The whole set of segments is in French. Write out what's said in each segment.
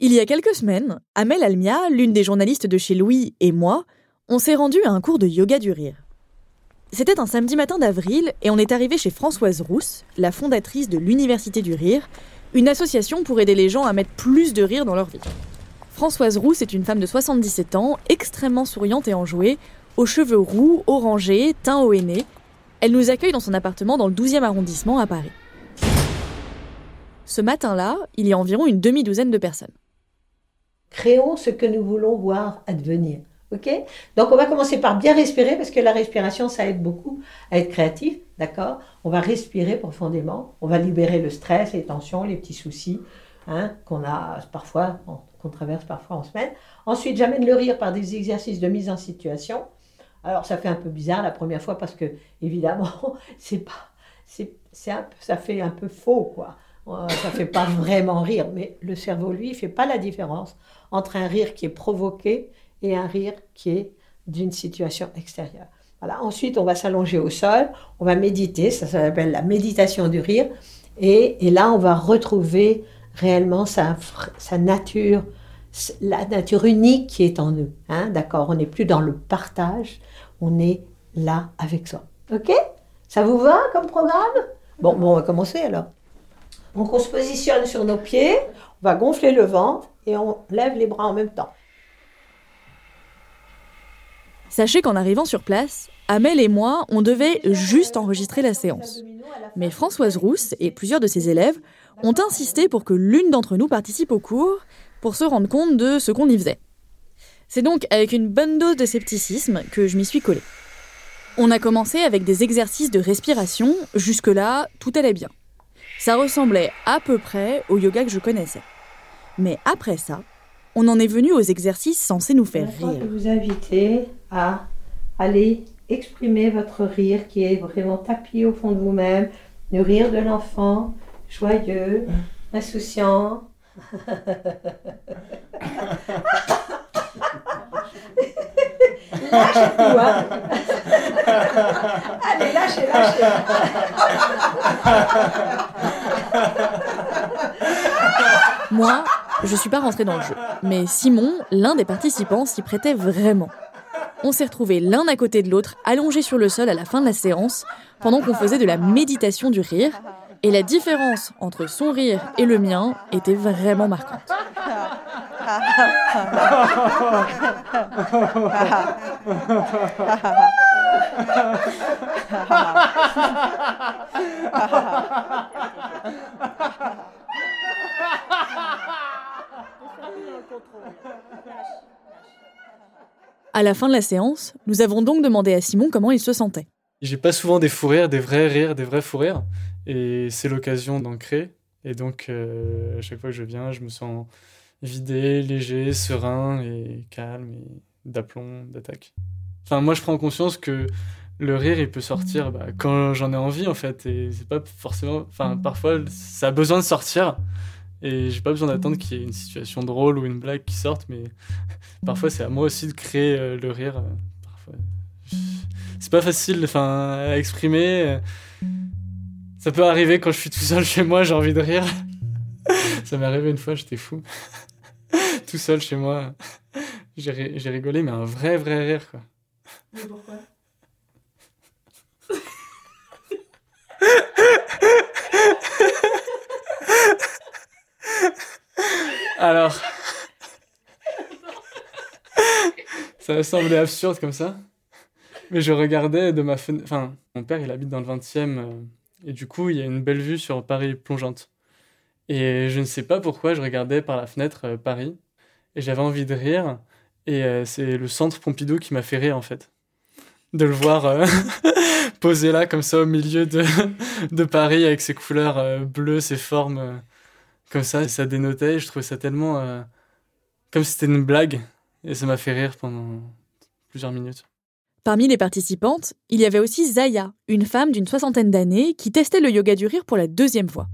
Il y a quelques semaines, Amel Almia, l'une des journalistes de chez Louis, et moi, on s'est rendu à un cours de yoga du rire. C'était un samedi matin d'avril et on est arrivé chez Françoise Rousse, la fondatrice de l'Université du Rire, une association pour aider les gens à mettre plus de rire dans leur vie. Françoise Rousse est une femme de 77 ans, extrêmement souriante et enjouée, aux cheveux roux, orangés, teint au henné. Elle nous accueille dans son appartement dans le 12e arrondissement à Paris. Ce matin-là, il y a environ une demi-douzaine de personnes. Créons ce que nous voulons voir advenir. Ok? Donc on va commencer par bien respirer parce que la respiration ça aide beaucoup à être créatif, d'accord? On va respirer profondément, on va libérer le stress, les tensions, les petits soucis hein, qu'on a parfois, qu'on traverse parfois en semaine. Ensuite, j'amène le rire par des exercices de mise en situation. Alors ça fait un peu bizarre la première fois parce que évidemment c'est pas, c'est, ça fait un peu faux quoi. Ça fait pas vraiment rire, mais le cerveau lui fait pas la différence entre un rire qui est provoqué et un rire qui est d'une situation extérieure. Voilà. Ensuite, on va s'allonger au sol, on va méditer, ça, s'appelle la méditation du rire, et, là, on va retrouver réellement sa, nature, la nature unique qui est en nous. Hein, D'accord? On n'est plus dans le partage, on est là avec soi. Ok? Ça vous va comme programme? Bon, bon, on va commencer alors. Donc, on se positionne sur nos pieds, va gonfler le ventre et on lève les bras en même temps. Sachez qu'en arrivant sur place, Amel et moi, on devait juste enregistrer la séance. Mais Françoise Rousse et plusieurs de ses élèves ont insisté pour que l'une d'entre nous participe au cours pour se rendre compte de ce qu'on y faisait. C'est donc avec une bonne dose de scepticisme que je m'y suis collée. On a commencé avec des exercices de respiration, jusque-là, tout allait bien. Ça ressemblait à peu près au yoga que je connaissais. Mais après ça, on en est venu aux exercices censés nous faire rire. Je vous inviter à aller exprimer votre rire qui est vraiment tapis au fond de vous-même, le rire de l'enfant, joyeux, insouciant. lâchez tout, hein Allez, lâchez, lâchez Moi, je suis pas rentrée dans le jeu. Mais Simon, l'un des participants, s'y prêtait vraiment. On s'est retrouvés l'un à côté de l'autre, allongés sur le sol à la fin de la séance, pendant qu'on faisait de la méditation du rire. Et la différence entre son rire et le mien était vraiment marquante. À la fin de la séance, nous avons donc demandé à Simon comment il se sentait. J'ai pas souvent des fous rires, des vrais rires, des vrais fous rires. Et c'est l'occasion d'en créer. Et donc, euh, à chaque fois que je viens, je me sens vidé, léger, serein et calme et d'aplomb, d'attaque. Enfin, moi, je prends conscience que le rire, il peut sortir bah, quand j'en ai envie, en fait. Et c'est pas forcément. Enfin, parfois, ça a besoin de sortir. Et j'ai pas besoin d'attendre qu'il y ait une situation drôle ou une blague qui sorte, mais parfois c'est à moi aussi de créer euh, le rire. Euh, parfois. C'est pas facile à exprimer. Ça peut arriver quand je suis tout seul chez moi, j'ai envie de rire. Ça m'est arrivé une fois, j'étais fou. tout seul chez moi. J'ai rigolé, mais un vrai, vrai rire, quoi. Mais pourquoi? Alors. ça a semblé absurde comme ça. Mais je regardais de ma fenêtre. Enfin, mon père, il habite dans le 20e. Euh, et du coup, il y a une belle vue sur Paris plongeante. Et je ne sais pas pourquoi, je regardais par la fenêtre euh, Paris. Et j'avais envie de rire. Et euh, c'est le centre Pompidou qui m'a fait rire, en fait. De le voir posé là, comme ça, au milieu de, de Paris, avec ses couleurs bleues, ses formes comme ça, ça dénotait. Je trouvais ça tellement euh, comme si c'était une blague. Et ça m'a fait rire pendant plusieurs minutes. Parmi les participantes, il y avait aussi Zaya, une femme d'une soixantaine d'années qui testait le yoga du rire pour la deuxième fois.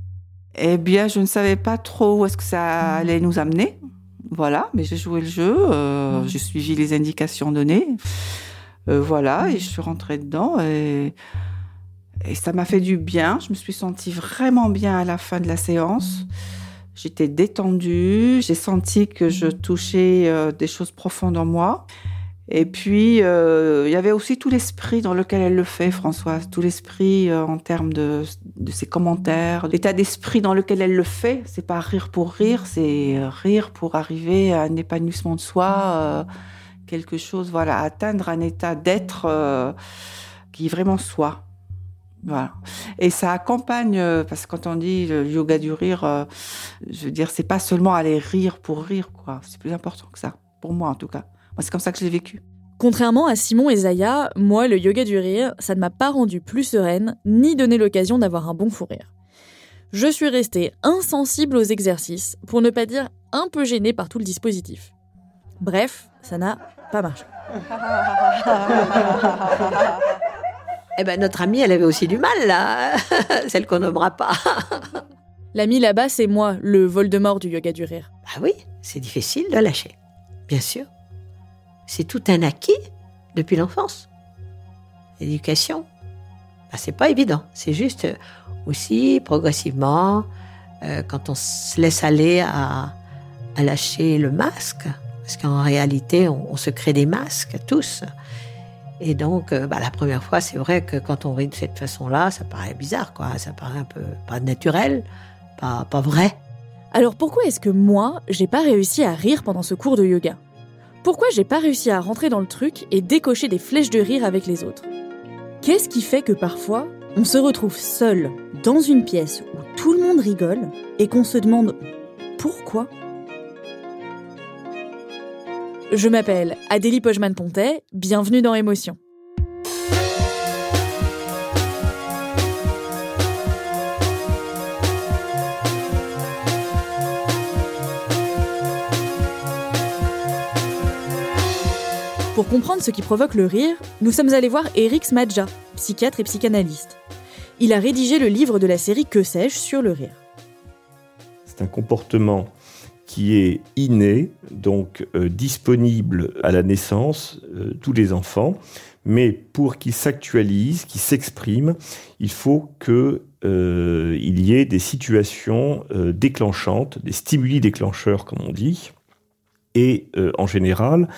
Eh bien, je ne savais pas trop où est-ce que ça allait nous amener. Voilà, mais j'ai joué le jeu, euh, j'ai suivi les indications données. Euh, voilà, et je suis rentrée dedans et, et ça m'a fait du bien. Je me suis sentie vraiment bien à la fin de la séance. J'étais détendue, j'ai senti que je touchais euh, des choses profondes en moi. Et puis, euh, il y avait aussi tout l'esprit dans lequel elle le fait, Françoise, tout l'esprit euh, en termes de, ses commentaires, l'état d'esprit dans lequel elle le fait. C'est pas rire pour rire, c'est rire pour arriver à un épanouissement de soi, quelque chose, voilà, atteindre un état d'être qui est vraiment soi. Voilà. Et ça accompagne, euh, parce que quand on dit le yoga du rire, euh, je veux dire, c'est pas seulement aller rire pour rire, quoi. C'est plus important que ça, pour moi en tout cas. Moi, c'est comme ça que je l'ai vécu. Contrairement à Simon et Zaya, moi, le yoga du rire, ça ne m'a pas rendue plus sereine, ni donné l'occasion d'avoir un bon fou rire. Je suis restée insensible aux exercices, pour ne pas dire un peu gênée par tout le dispositif. Bref, ça n'a pas marché. Eh ben, notre amie, elle avait aussi du mal, là. Celle qu'on nommera pas. L'ami là-bas, c'est moi, le vol de mort du yoga du rire. Ah oui, c'est difficile de lâcher. Bien sûr. C'est tout un acquis depuis l'enfance. L'éducation. Ben, c'est pas évident. C'est juste aussi progressivement, euh, quand on se laisse aller à, lâcher le masque, parce qu'en réalité, on se crée des masques tous. Et donc, euh, bah, la première fois, c'est vrai que quand on rit de cette façon-là, ça paraît bizarre, quoi. Ça paraît un peu pas naturel, pas, pas vrai. Alors pourquoi est-ce que moi, j'ai pas réussi à rire pendant ce cours de yoga? Pourquoi j'ai pas réussi à rentrer dans le truc et décocher des flèches de rire avec les autres Qu'est-ce qui fait que parfois, on se retrouve seul dans une pièce où tout le monde rigole et qu'on se demande pourquoi? Je m'appelle Adélie Pojman-Pontet, bienvenue dans Émotion. Pour comprendre ce qui provoque le rire, nous sommes allés voir Eric Smadja, psychiatre et psychanalyste. Il a rédigé le livre de la série Que sais-je sur le rire. C'est un comportement qui est inné, donc euh, disponible à la naissance, euh, tous les enfants, mais pour qu'il s'actualise, qu'il s'exprime, il faut qu'il euh, y ait des situations déclenchantes, des stimuli déclencheurs, comme on dit. Et en général,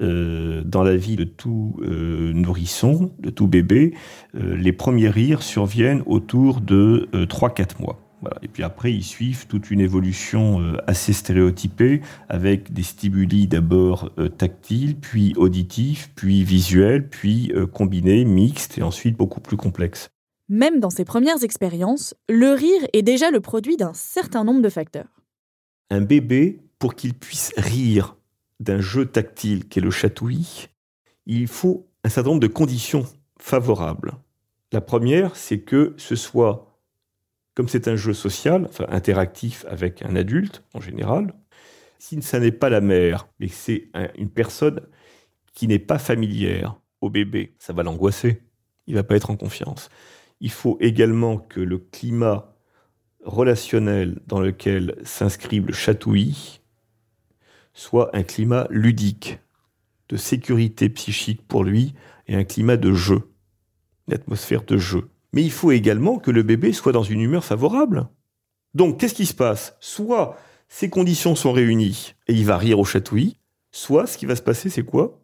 dans la vie de tout nourrisson, de tout bébé, les premiers rires surviennent autour de 3-4 mois. Et puis après, ils suivent toute une évolution euh, assez stéréotypée, avec des stimuli d'abord euh, tactiles, puis auditifs, puis visuels, puis euh, combinés, mixtes, et ensuite beaucoup plus complexes. Même dans ses premières expériences, le rire est déjà le produit d'un certain nombre de facteurs. Un bébé, pour qu'il puisse rire d'un jeu tactile qu'est le chatouille, il faut un certain nombre de conditions favorables. La première, c'est que ce soit comme c'est un jeu social, interactif avec un adulte en général, si ça n'est pas la mère, mais c'est une personne qui n'est pas familière au bébé, ça va l'angoisser. Il va pas être en confiance. Il faut également que le climat relationnel dans lequel s'inscrive le chatouille soit un climat ludique, de sécurité psychique pour lui et un climat de jeu, une atmosphère de jeu. Mais il faut également que le bébé soit dans une humeur favorable. Donc, qu'est-ce qui se passe? Soit ces conditions sont réunies et il va rire au chatouillis, soit ce qui va se passer, c'est quoi?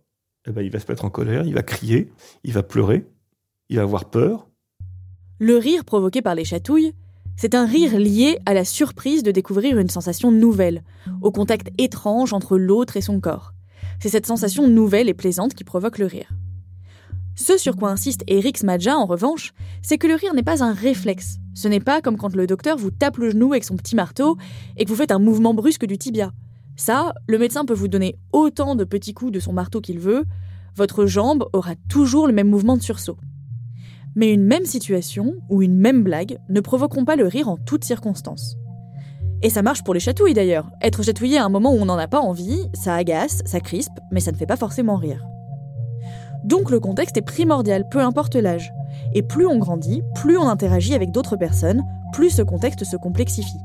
Eh ben, Il va se mettre en colère, il va crier, il va pleurer, il va avoir peur. Le rire provoqué par les chatouilles, c'est un rire lié à la surprise de découvrir une sensation nouvelle, au contact étrange entre l'autre et son corps. C'est cette sensation nouvelle et plaisante qui provoque le rire. Ce sur quoi insiste Eric Smadja, en revanche, c'est que le rire n'est pas un réflexe. Ce n'est pas comme quand le docteur vous tape le genou avec son petit marteau et que vous faites un mouvement brusque du tibia. Ça, le médecin peut vous donner autant de petits coups de son marteau qu'il veut, votre jambe aura toujours le même mouvement de sursaut. Mais une même situation ou une même blague ne provoqueront pas le rire en toutes circonstances. Et ça marche pour les chatouilles d'ailleurs. Être chatouillé à un moment où on n'en a pas envie, ça agace, ça crispe, mais ça ne fait pas forcément rire. Donc le contexte est primordial, peu importe l'âge. Et plus on grandit, plus on interagit avec d'autres personnes, plus ce contexte se complexifie.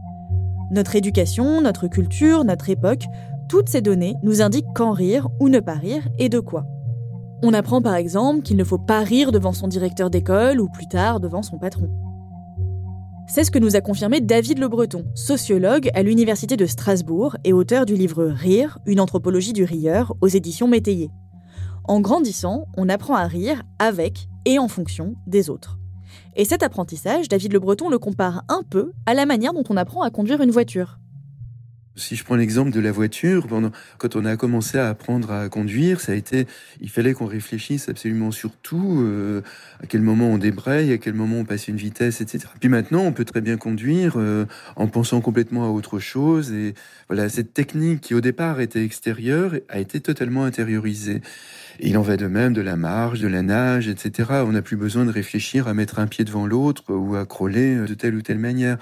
Notre éducation, notre culture, notre époque, toutes ces données nous indiquent quand rire ou ne pas rire et de quoi. On apprend par exemple qu'il ne faut pas rire devant son directeur d'école ou plus tard devant son patron. C'est ce que nous a confirmé David Le Breton, sociologue à l'Université de Strasbourg et auteur du livre Rire, une anthropologie du rieur aux éditions Métayer. En grandissant, on apprend à rire avec et en fonction des autres. Et cet apprentissage, David Le Breton le compare un peu à la manière dont on apprend à conduire une voiture. Si je prends l'exemple de la voiture, quand on a commencé à apprendre à conduire, ça a été, il fallait qu'on réfléchisse absolument sur tout, euh, à quel moment on débraye, à quel moment on passe une vitesse, etc. Puis maintenant, on peut très bien conduire euh, en pensant complètement à autre chose. Et voilà, cette technique qui au départ était extérieure a été totalement intériorisée. il en va de même de la marche, de la nage, etc. On n'a plus besoin de réfléchir à mettre un pied devant l'autre ou à crawler de telle ou telle manière.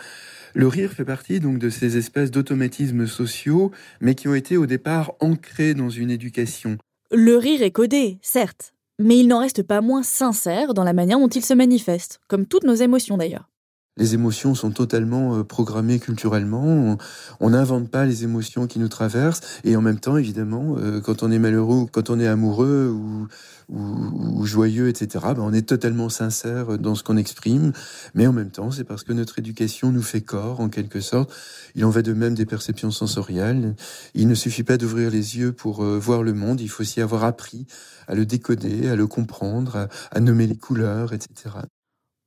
Le rire fait partie donc de ces espèces d'automatismes sociaux, mais qui ont été au départ ancrés dans une éducation. Le rire est codé, certes, mais il n'en reste pas moins sincère dans la manière dont il se manifeste, comme toutes nos émotions d'ailleurs. Les émotions sont totalement euh, programmées culturellement. On n'invente pas les émotions qui nous traversent. Et en même temps, évidemment, euh, quand on est malheureux, quand on est amoureux ou, ou, joyeux, etc., ben on est totalement sincère dans ce qu'on exprime. Mais en même temps, c'est parce que notre éducation nous fait corps, en quelque sorte. Il en va de même des perceptions sensorielles. Il ne suffit pas d'ouvrir les yeux pour euh, voir le monde. Il faut aussi avoir appris à le décoder, à le comprendre, à nommer les couleurs, etc.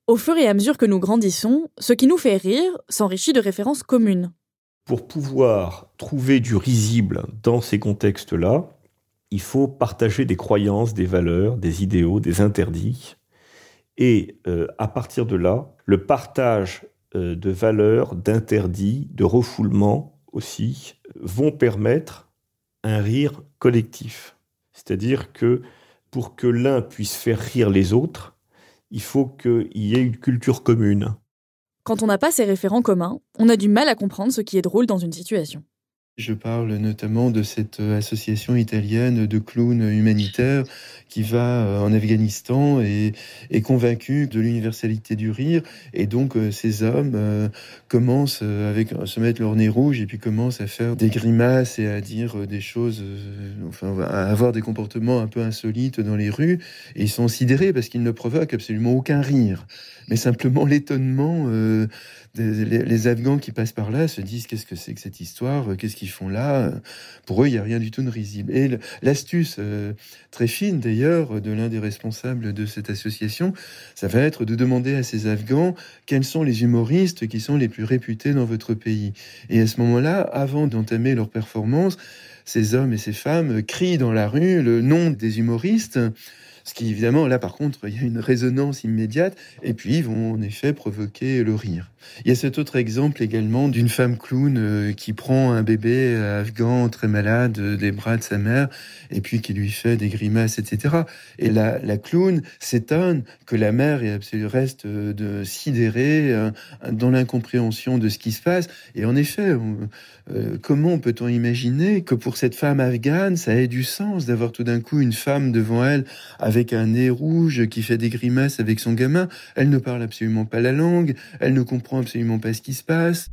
Au fur et à mesure que nous grandissons, ce qui nous fait rire s'enrichit de références communes. Pour pouvoir trouver du risible dans ces contextes-là, il faut partager des croyances, des valeurs, des idéaux, des interdits. Et euh, à partir de là, le partage euh, de valeurs, d'interdits, de refoulements aussi, vont permettre un rire collectif. C'est-à-dire que pour que l'un puisse faire rire les autres, il faut qu'il y ait une culture commune. Quand on n'a pas ces référents communs, on a du mal à comprendre ce qui est drôle dans une situation. Je parle notamment de cette euh, association italienne de clowns humanitaires qui va euh, en Afghanistan et est convaincue de l'universalité du rire. Et donc, euh, ces hommes commencent avec se mettre leur nez rouge et puis commencent à faire des grimaces et à dire des choses, enfin, à avoir des comportements un peu insolites dans les rues. Et ils sont sidérés parce qu'ils ne provoquent absolument aucun rire, mais simplement l'étonnement les, Afghans qui passent par là se disent qu'est-ce que c'est que cette histoire, euh, qu'est-ce qu'ils font là. Pour eux, il n'y a rien du tout de risible. Et l'astuce euh, très fine d'ailleurs de l'un des responsables de cette association, ça va être de demander à ces Afghans quels sont les humoristes qui sont les plus réputés dans votre pays. Et à ce moment-là, avant d'entamer leur performance, ces hommes et ces femmes crient dans la rue le nom des humoristes ce qui, évidemment, là, par contre, il y a une résonance immédiate. Et puis, ils vont en effet provoquer le rire. Il y a cet autre exemple également d'une femme clown euh, qui prend un bébé afghan très malade euh, des bras de sa mère et puis qui lui fait des grimaces, etc. Et la, la clown s'étonne que la mère reste euh, de sidérée dans l'incompréhension de ce qui se passe. Et en effet, comment peut-on imaginer que pour cette femme afghane, ça ait du sens d'avoir tout d'un coup une femme devant elle avec avec un nez rouge qui fait des grimaces avec son gamin. Elle ne parle absolument pas la langue, elle ne comprend absolument pas ce qui se passe.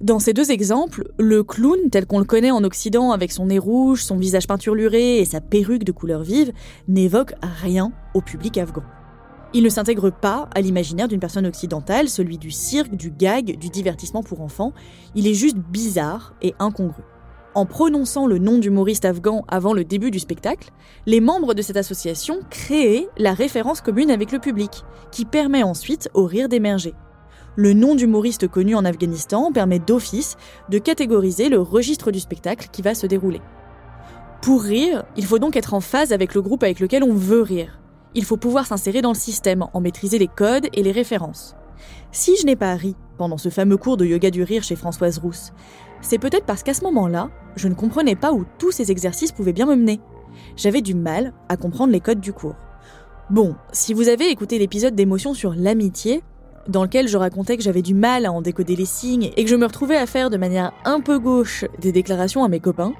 Dans ces deux exemples, le clown, tel qu'on le connaît en Occident avec son nez rouge, son visage peinturluré et sa perruque de couleur vive, n'évoque rien au public afghan. Il ne s'intègre pas à l'imaginaire d'une personne occidentale, celui du cirque, du gag, du divertissement pour enfants. Il est juste bizarre et incongru. En prononçant le nom d'humoriste afghan avant le début du spectacle, les membres de cette association créent la référence commune avec le public, qui permet ensuite au rire d'émerger. Le nom d'humoriste connu en Afghanistan permet d'office de catégoriser le registre du spectacle qui va se dérouler. Pour rire, il faut donc être en phase avec le groupe avec lequel on veut rire. Il faut pouvoir s'insérer dans le système, en maîtriser les codes et les références. Si je n'ai pas ri pendant ce fameux cours de yoga du rire chez Françoise Rousse, c'est peut-être parce qu'à ce moment-là, je ne comprenais pas où tous ces exercices pouvaient bien me mener. J'avais du mal à comprendre les codes du cours. Bon, si vous avez écouté l'épisode d'émotion sur l'amitié, dans lequel je racontais que j'avais du mal à en décoder les signes et que je me retrouvais à faire de manière un peu gauche des déclarations à mes copains,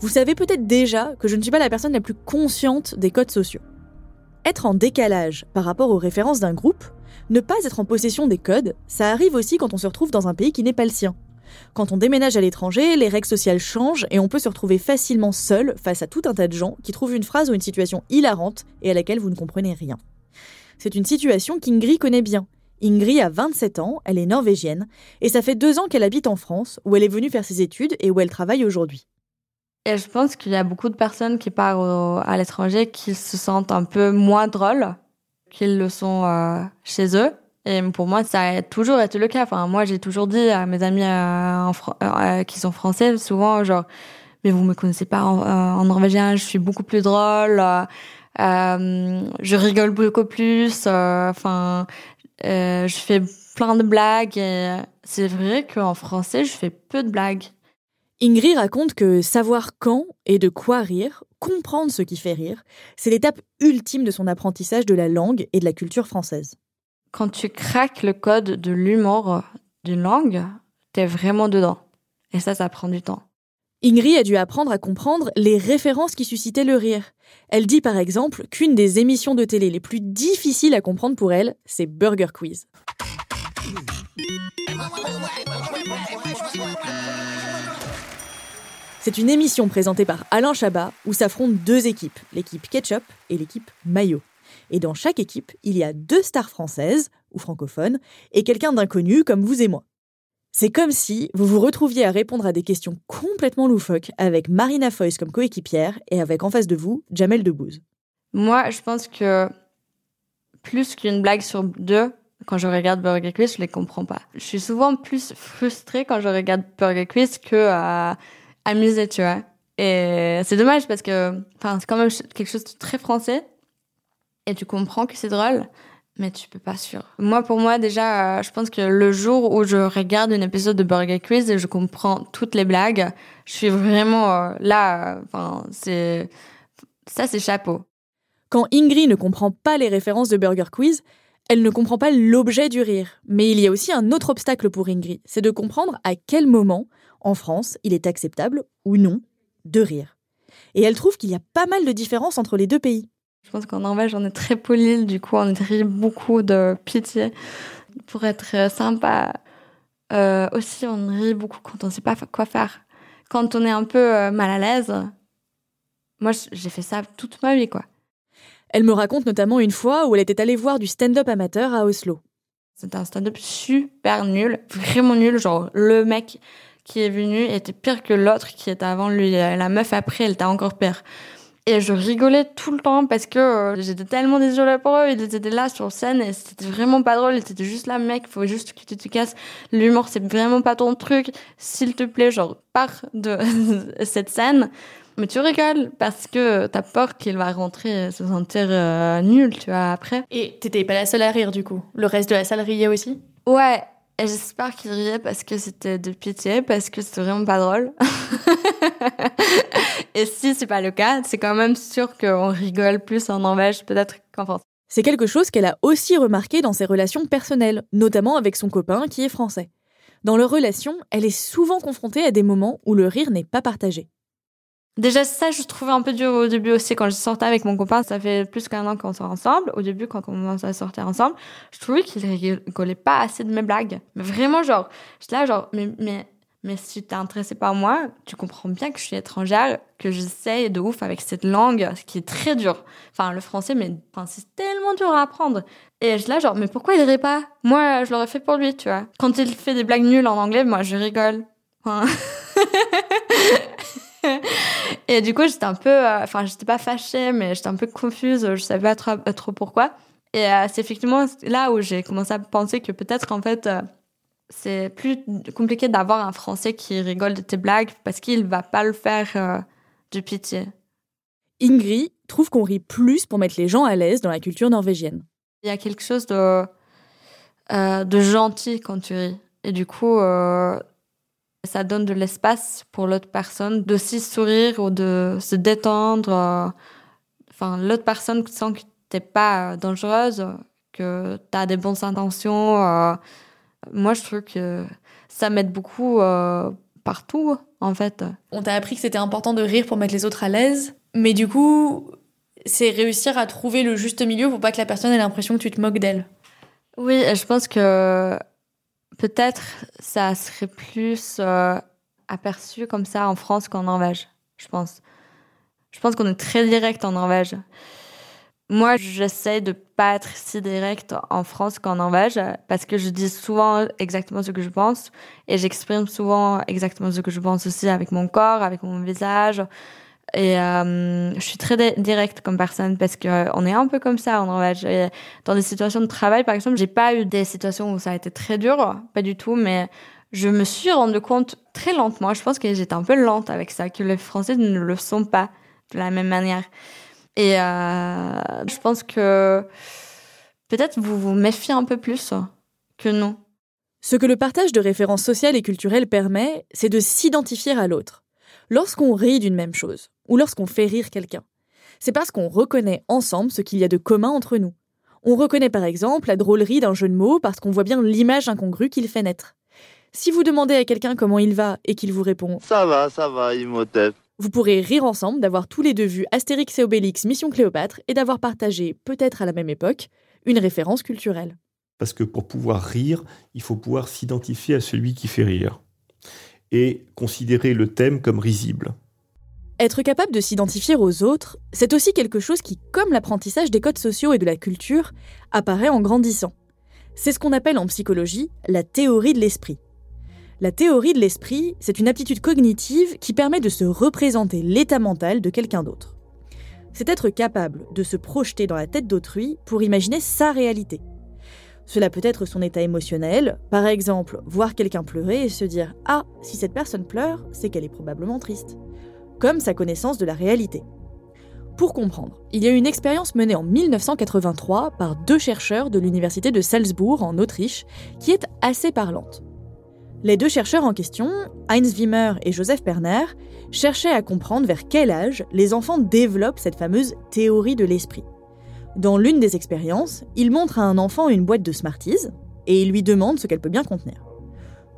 vous savez peut-être déjà que je ne suis pas la personne la plus consciente des codes sociaux. Être en décalage par rapport aux références d'un groupe, ne pas être en possession des codes, ça arrive aussi quand on se retrouve dans un pays qui n'est pas le sien. Quand on déménage à l'étranger, les règles sociales changent et on peut se retrouver facilement seul face à tout un tas de gens qui trouvent une phrase ou une situation hilarante et à laquelle vous ne comprenez rien. C'est une situation qu'Ingrid connaît bien. Ingrid a 27 ans, elle est norvégienne, et ça fait deux ans qu'elle habite en France, où elle est venue faire ses études et où elle travaille aujourd'hui. Et je pense qu'il y a beaucoup de personnes qui partent à l'étranger qui se sentent un peu moins drôles qu'ils le sont euh, chez eux. Et pour moi, ça a toujours été le cas. Enfin, moi, j'ai toujours dit à mes amis euh, euh, qui sont français, souvent, genre, mais vous me connaissez pas en, norvégien, je suis beaucoup plus drôle, je rigole beaucoup plus. Enfin, je fais plein de blagues. Et c'est vrai qu'en français, je fais peu de blagues. Ingrid raconte que savoir quand et de quoi rire, comprendre ce qui fait rire, c'est l'étape ultime de son apprentissage de la langue et de la culture française. Quand tu craques le code de l'humour d'une langue, t'es vraiment dedans. Et ça, ça prend du temps. Ingrid a dû apprendre à comprendre les références qui suscitaient le rire. Elle dit par exemple qu'une des émissions de télé les plus difficiles à comprendre pour elle, c'est Burger Quiz. C'est une émission présentée par Alain Chabat où s'affrontent deux équipes, l'équipe ketchup et l'équipe maillot. Et dans chaque équipe, il y a deux stars françaises ou francophones et quelqu'un d'inconnu comme vous et moi. C'est comme si vous vous retrouviez à répondre à des questions complètement loufoques avec Marina Foïs comme coéquipière et avec en face de vous Jamel Debbouze. Moi, je pense que plus qu'une blague sur deux, quand je regarde Burger Quiz, je les comprends pas. Je suis souvent plus frustrée quand je regarde Burger Quiz que à amusé, tu vois. Et c'est dommage parce que, enfin, c'est quand même quelque chose de très français. Et tu comprends que c'est drôle, mais tu peux pas sûr. Moi, pour moi, déjà, euh, je pense que le jour où je regarde un épisode de Burger Quiz et je comprends toutes les blagues, je suis vraiment euh, là. Euh, enfin, c'est ça, c'est chapeau. Quand Ingrid ne comprend pas les références de Burger Quiz, elle ne comprend pas l'objet du rire. Mais il y a aussi un autre obstacle pour Ingrid, c'est de comprendre à quel moment en France, il est acceptable, ou non, de rire. Et elle trouve qu'il y a pas mal de différences entre les deux pays. Je pense qu'en Norvège, on est très poli, du coup, on rit beaucoup de pitié. Pour être sympa, euh, aussi, on rit beaucoup quand on ne sait pas quoi faire. Quand on est un peu euh, mal à l'aise, moi, j'ai fait ça toute ma vie, quoi. Elle me raconte notamment une fois où elle était allée voir du stand-up amateur à Oslo. C'était un stand-up super nul, vraiment nul. Genre, le mec, qui est venu était pire que l'autre qui était avant lui. La meuf après, elle était encore pire. Et je rigolais tout le temps parce que euh, j'étais tellement désolée pour eux. Ils étaient là sur scène et c'était vraiment pas drôle. Ils étaient juste là, mec, faut juste que tu te casses. L'humour, c'est vraiment pas ton truc. S'il te plaît, genre, pars de cette scène. Mais tu rigoles parce que t'as peur qu'il va rentrer se sentir euh, nul, tu vois, après. Et t'étais pas la seule à rire, du coup. Le reste de la salle riait aussi? Ouais, et j'espère qu'il riait parce que c'était de pitié, parce que c'était vraiment pas drôle. et si c'est pas le cas, c'est quand même sûr qu'on rigole plus en Norvège peut-être qu'en France. C'est quelque chose qu'elle a aussi remarqué dans ses relations personnelles, notamment avec son copain qui est français. Dans leur relation, elle est souvent confrontée à des moments où le rire n'est pas partagé. Déjà, ça, je trouvais un peu dur au début aussi. Quand je sortais avec mon copain, ça fait plus qu'un an qu'on sort ensemble. Au début, quand on commençait à sortir ensemble, je trouvais qu'il rigolait pas assez de mes blagues. Mais vraiment, genre, j'étais là, genre, mais, mais, mais si t'es intéressé par moi, tu comprends bien que je suis étrangère, que j'essaye de ouf avec cette langue, ce qui est très dur. Enfin, le français, mais enfin, c'est tellement dur à apprendre. Et je là, genre, mais pourquoi il rirait pas? Moi, je l'aurais fait pour lui, tu vois. Quand il fait des blagues nulles en anglais, moi, je rigole. et du coup, j'étais un peu, euh, enfin, j'étais pas fâchée, mais j'étais un peu confuse, je savais pas trop, trop pourquoi. Et euh, c'est effectivement là où j'ai commencé à penser que peut-être, en fait, euh, c'est plus compliqué d'avoir un Français qui rigole de tes blagues parce qu'il va pas le faire de pitié. Ingrid trouve qu'on rit plus pour mettre les gens à l'aise dans la culture norvégienne. Il y a quelque chose de, de gentil quand tu ris. Et du coup, ça donne de l'espace pour l'autre personne de s'y sourire ou de se détendre. Euh, enfin, l'autre personne sent que t'es pas dangereuse, que tu as des bonnes intentions. Euh. Moi, je trouve que ça m'aide beaucoup euh, partout, en fait. On t'a appris que c'était important de rire pour mettre les autres à l'aise, mais du coup, c'est réussir à trouver le juste milieu pour pas que la personne ait l'impression que tu te moques d'elle. Oui, je pense que peut-être ça serait plus euh, aperçu comme ça en France qu'en Norvège, je pense. Je pense qu'on est très direct en Norvège. Moi, j'essaie de pas être si directe en France qu'en Norvège parce que je dis souvent exactement ce que je pense et j'exprime souvent exactement ce que je pense aussi avec mon corps, avec mon visage. Et euh, je suis très directe comme personne parce que on est un peu comme ça en dans des situations de travail, par exemple, j'ai pas eu des situations où ça a été très dur, pas du tout, mais je me suis rendu compte très lentement. Je pense que j'étais un peu lente avec ça, que les Français ne le sont pas de la même manière. Et euh, je pense que peut-être vous vous méfiez un peu plus que nous. Ce que le partage de références sociales et culturelles permet, c'est de s'identifier à l'autre. Lorsqu'on rit d'une même chose, ou lorsqu'on fait rire quelqu'un, c'est parce qu'on reconnaît ensemble ce qu'il y a de commun entre nous. On reconnaît par exemple la drôlerie d'un jeu de mots parce qu'on voit bien l'image incongrue qu'il fait naître. Si vous demandez à quelqu'un comment il va et qu'il vous répond Ça va, ça va, Imhotep, vous pourrez rire ensemble d'avoir tous les deux vu Astérix et Obélix Mission Cléopâtre et d'avoir partagé, peut-être à la même époque, une référence culturelle. Parce que pour pouvoir rire, il faut pouvoir s'identifier à celui qui fait rire et considérer le thème comme risible. Être capable de s'identifier aux autres, c'est aussi quelque chose qui, comme l'apprentissage des codes sociaux et de la culture, apparaît en grandissant. C'est ce qu'on appelle en psychologie la théorie de l'esprit. La théorie de l'esprit, c'est une aptitude cognitive qui permet de se représenter l'état mental de quelqu'un d'autre. C'est être capable de se projeter dans la tête d'autrui pour imaginer sa réalité. Cela peut être son état émotionnel, par exemple voir quelqu'un pleurer et se dire ⁇ Ah, si cette personne pleure, c'est qu'elle est probablement triste ⁇ comme sa connaissance de la réalité. Pour comprendre, il y a une expérience menée en 1983 par deux chercheurs de l'université de Salzbourg en Autriche qui est assez parlante. Les deux chercheurs en question, Heinz Wimmer et Joseph Perner, cherchaient à comprendre vers quel âge les enfants développent cette fameuse théorie de l'esprit. Dans l'une des expériences, ils montrent à un enfant une boîte de Smarties et ils lui demandent ce qu'elle peut bien contenir.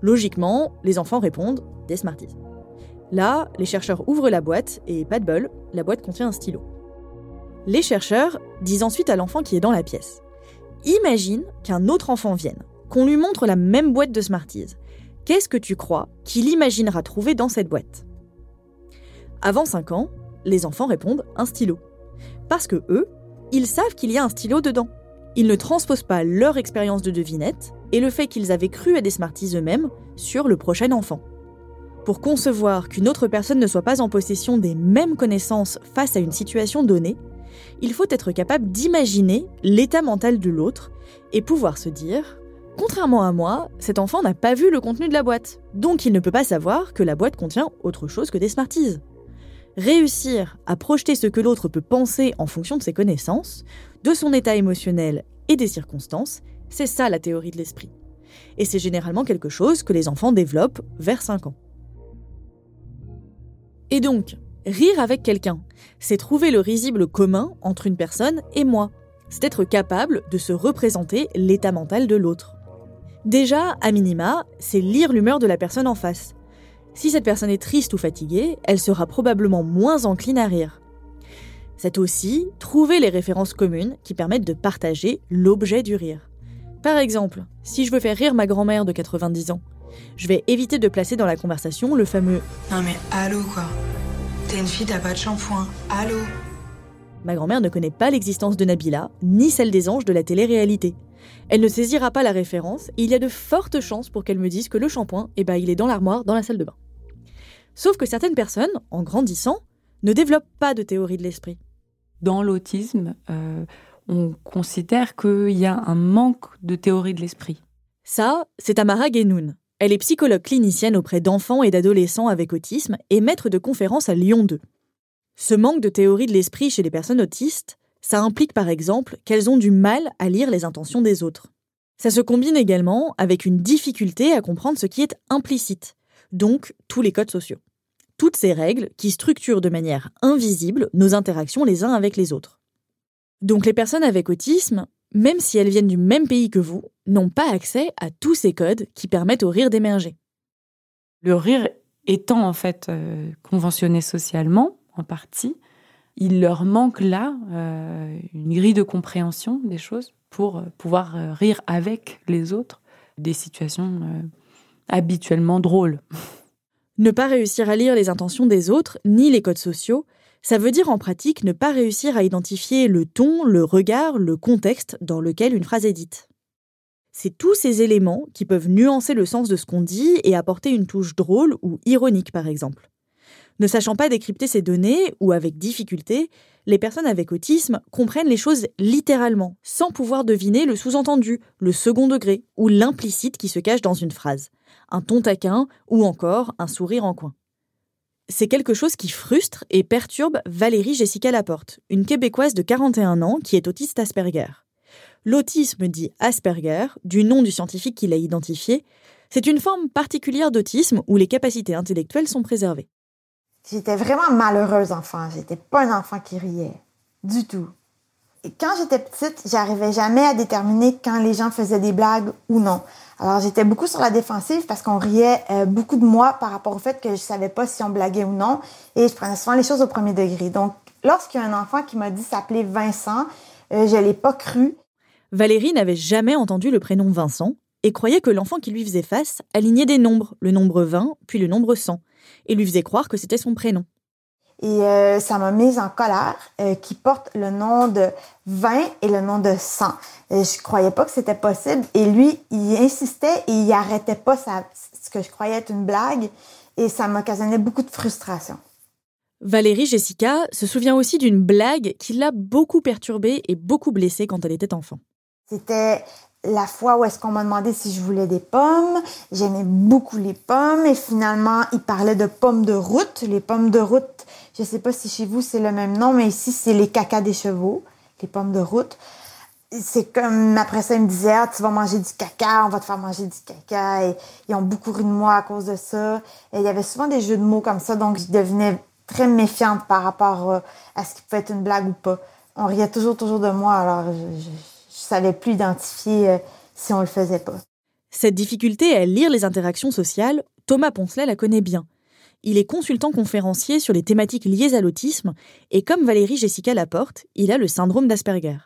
Logiquement, les enfants répondent des Smarties. Là, les chercheurs ouvrent la boîte et pas de bol, la boîte contient un stylo. Les chercheurs disent ensuite à l'enfant qui est dans la pièce Imagine qu'un autre enfant vienne, qu'on lui montre la même boîte de Smarties Qu'est-ce que tu crois qu'il imaginera trouver dans cette boîte? Avant 5 ans, les enfants répondent un stylo. Parce que eux, ils savent qu'il y a un stylo dedans. Ils ne transposent pas leur expérience de devinette et le fait qu'ils avaient cru à des Smarties eux-mêmes sur le prochain enfant. Pour concevoir qu'une autre personne ne soit pas en possession des mêmes connaissances face à une situation donnée, il faut être capable d'imaginer l'état mental de l'autre et pouvoir se dire Contrairement à moi, cet enfant n'a pas vu le contenu de la boîte, donc il ne peut pas savoir que la boîte contient autre chose que des Smarties. Réussir à projeter ce que l'autre peut penser en fonction de ses connaissances, de son état émotionnel et des circonstances, c'est ça la théorie de l'esprit. Et c'est généralement quelque chose que les enfants développent vers 5 ans. Et donc, rire avec quelqu'un, c'est trouver le risible commun entre une personne et moi. C'est être capable de se représenter l'état mental de l'autre. Déjà, à minima, c'est lire l'humeur de la personne en face. Si cette personne est triste ou fatiguée, elle sera probablement moins encline à rire. C'est aussi trouver les références communes qui permettent de partager l'objet du rire. Par exemple, si je veux faire rire ma grand-mère de 90 ans, je vais éviter de placer dans la conversation le fameux Non mais allô quoi T'es une fille, t'as pas de shampoing, allô Ma grand-mère ne connaît pas l'existence de Nabila, ni celle des anges de la télé-réalité. Elle ne saisira pas la référence et il y a de fortes chances pour qu'elle me dise que le shampoing, eh ben, il est dans l'armoire, dans la salle de bain. Sauf que certaines personnes, en grandissant, ne développent pas de théorie de l'esprit. Dans l'autisme, euh, on considère qu'il y a un manque de théorie de l'esprit. Ça, c'est Amara Genoun. Elle est psychologue clinicienne auprès d'enfants et d'adolescents avec autisme et maître de conférences à Lyon 2. Ce manque de théorie de l'esprit chez les personnes autistes ça implique par exemple qu'elles ont du mal à lire les intentions des autres. Ça se combine également avec une difficulté à comprendre ce qui est implicite, donc tous les codes sociaux. Toutes ces règles qui structurent de manière invisible nos interactions les uns avec les autres. Donc les personnes avec autisme, même si elles viennent du même pays que vous, n'ont pas accès à tous ces codes qui permettent au rire d'émerger. Le rire étant en fait euh, conventionné socialement, en partie, il leur manque là euh, une grille de compréhension des choses pour euh, pouvoir rire avec les autres des situations habituellement drôles. Ne pas réussir à lire les intentions des autres, ni les codes sociaux, Ça veut dire en pratique ne pas réussir à identifier le ton, le regard, le contexte dans lequel une phrase est dite. C'est tous ces éléments qui peuvent nuancer le sens de ce qu'on dit et apporter une touche drôle ou ironique par exemple. Ne sachant pas décrypter ces données ou avec difficulté, les personnes avec autisme comprennent les choses littéralement, sans pouvoir deviner le sous-entendu, le second degré ou l'implicite qui se cache dans une phrase, un ton taquin ou encore un sourire en coin. C'est quelque chose qui frustre et perturbe Valérie Jessica Laporte, une Québécoise de 41 ans qui est autiste Asperger. L'autisme dit Asperger, du nom du scientifique qui l'a identifié, c'est une forme particulière d'autisme où les capacités intellectuelles sont préservées. J'étais vraiment malheureuse enfant. J'étais pas un enfant qui riait. Du tout. Quand j'étais petite, j'arrivais jamais à déterminer quand les gens faisaient des blagues ou non. Alors j'étais beaucoup sur la défensive parce qu'on riait euh, beaucoup de moi par rapport au fait que je savais pas si on blaguait ou non et je prenais souvent les choses au premier degré. Donc lorsqu'il y a un enfant qui m'a dit s'appeler Vincent, euh, je l'ai pas cru. Valérie n'avait jamais entendu le prénom Vincent et croyait que l'enfant qui lui faisait face alignait des nombres, le nombre 20 puis le nombre 100 et lui faisait croire que c'était son prénom. Et euh, ça m'a mise en colère, euh, qui porte le nom de 20 et le nom de 100. Et je croyais pas que c'était possible. Et lui, il insistait et il arrêtait pas ce que je croyais être une blague. Et ça m'occasionnait beaucoup de frustration. Valérie Jessica se souvient aussi d'une blague qui l'a beaucoup perturbée et beaucoup blessée quand elle était enfant. C'était la fois où est-ce qu'on m'a demandé si je voulais des pommes. J'aimais beaucoup les pommes et finalement, il parlait de pommes de route. Les pommes de route, je sais pas si chez vous c'est le même nom, mais ici c'est les cacas des chevaux, les pommes de route. C'est comme, après ça, il me disait, ah, tu vas manger du caca, on va te faire manger du caca. Et ils ont beaucoup ri de moi à cause de ça. Il y avait souvent des jeux de mots comme ça, donc je devenais très méfiante par rapport euh, à ce qui pouvait être une blague ou pas. On riait toujours, toujours de moi, alors je, je savais plus identifier euh, si on le faisait pas. Cette difficulté à lire les interactions sociales, Thomas Poncelet la connaît bien. Il est consultant conférencier sur les thématiques liées à l'autisme et comme Valérie Jessica Laporte, il a le syndrome d'Asperger.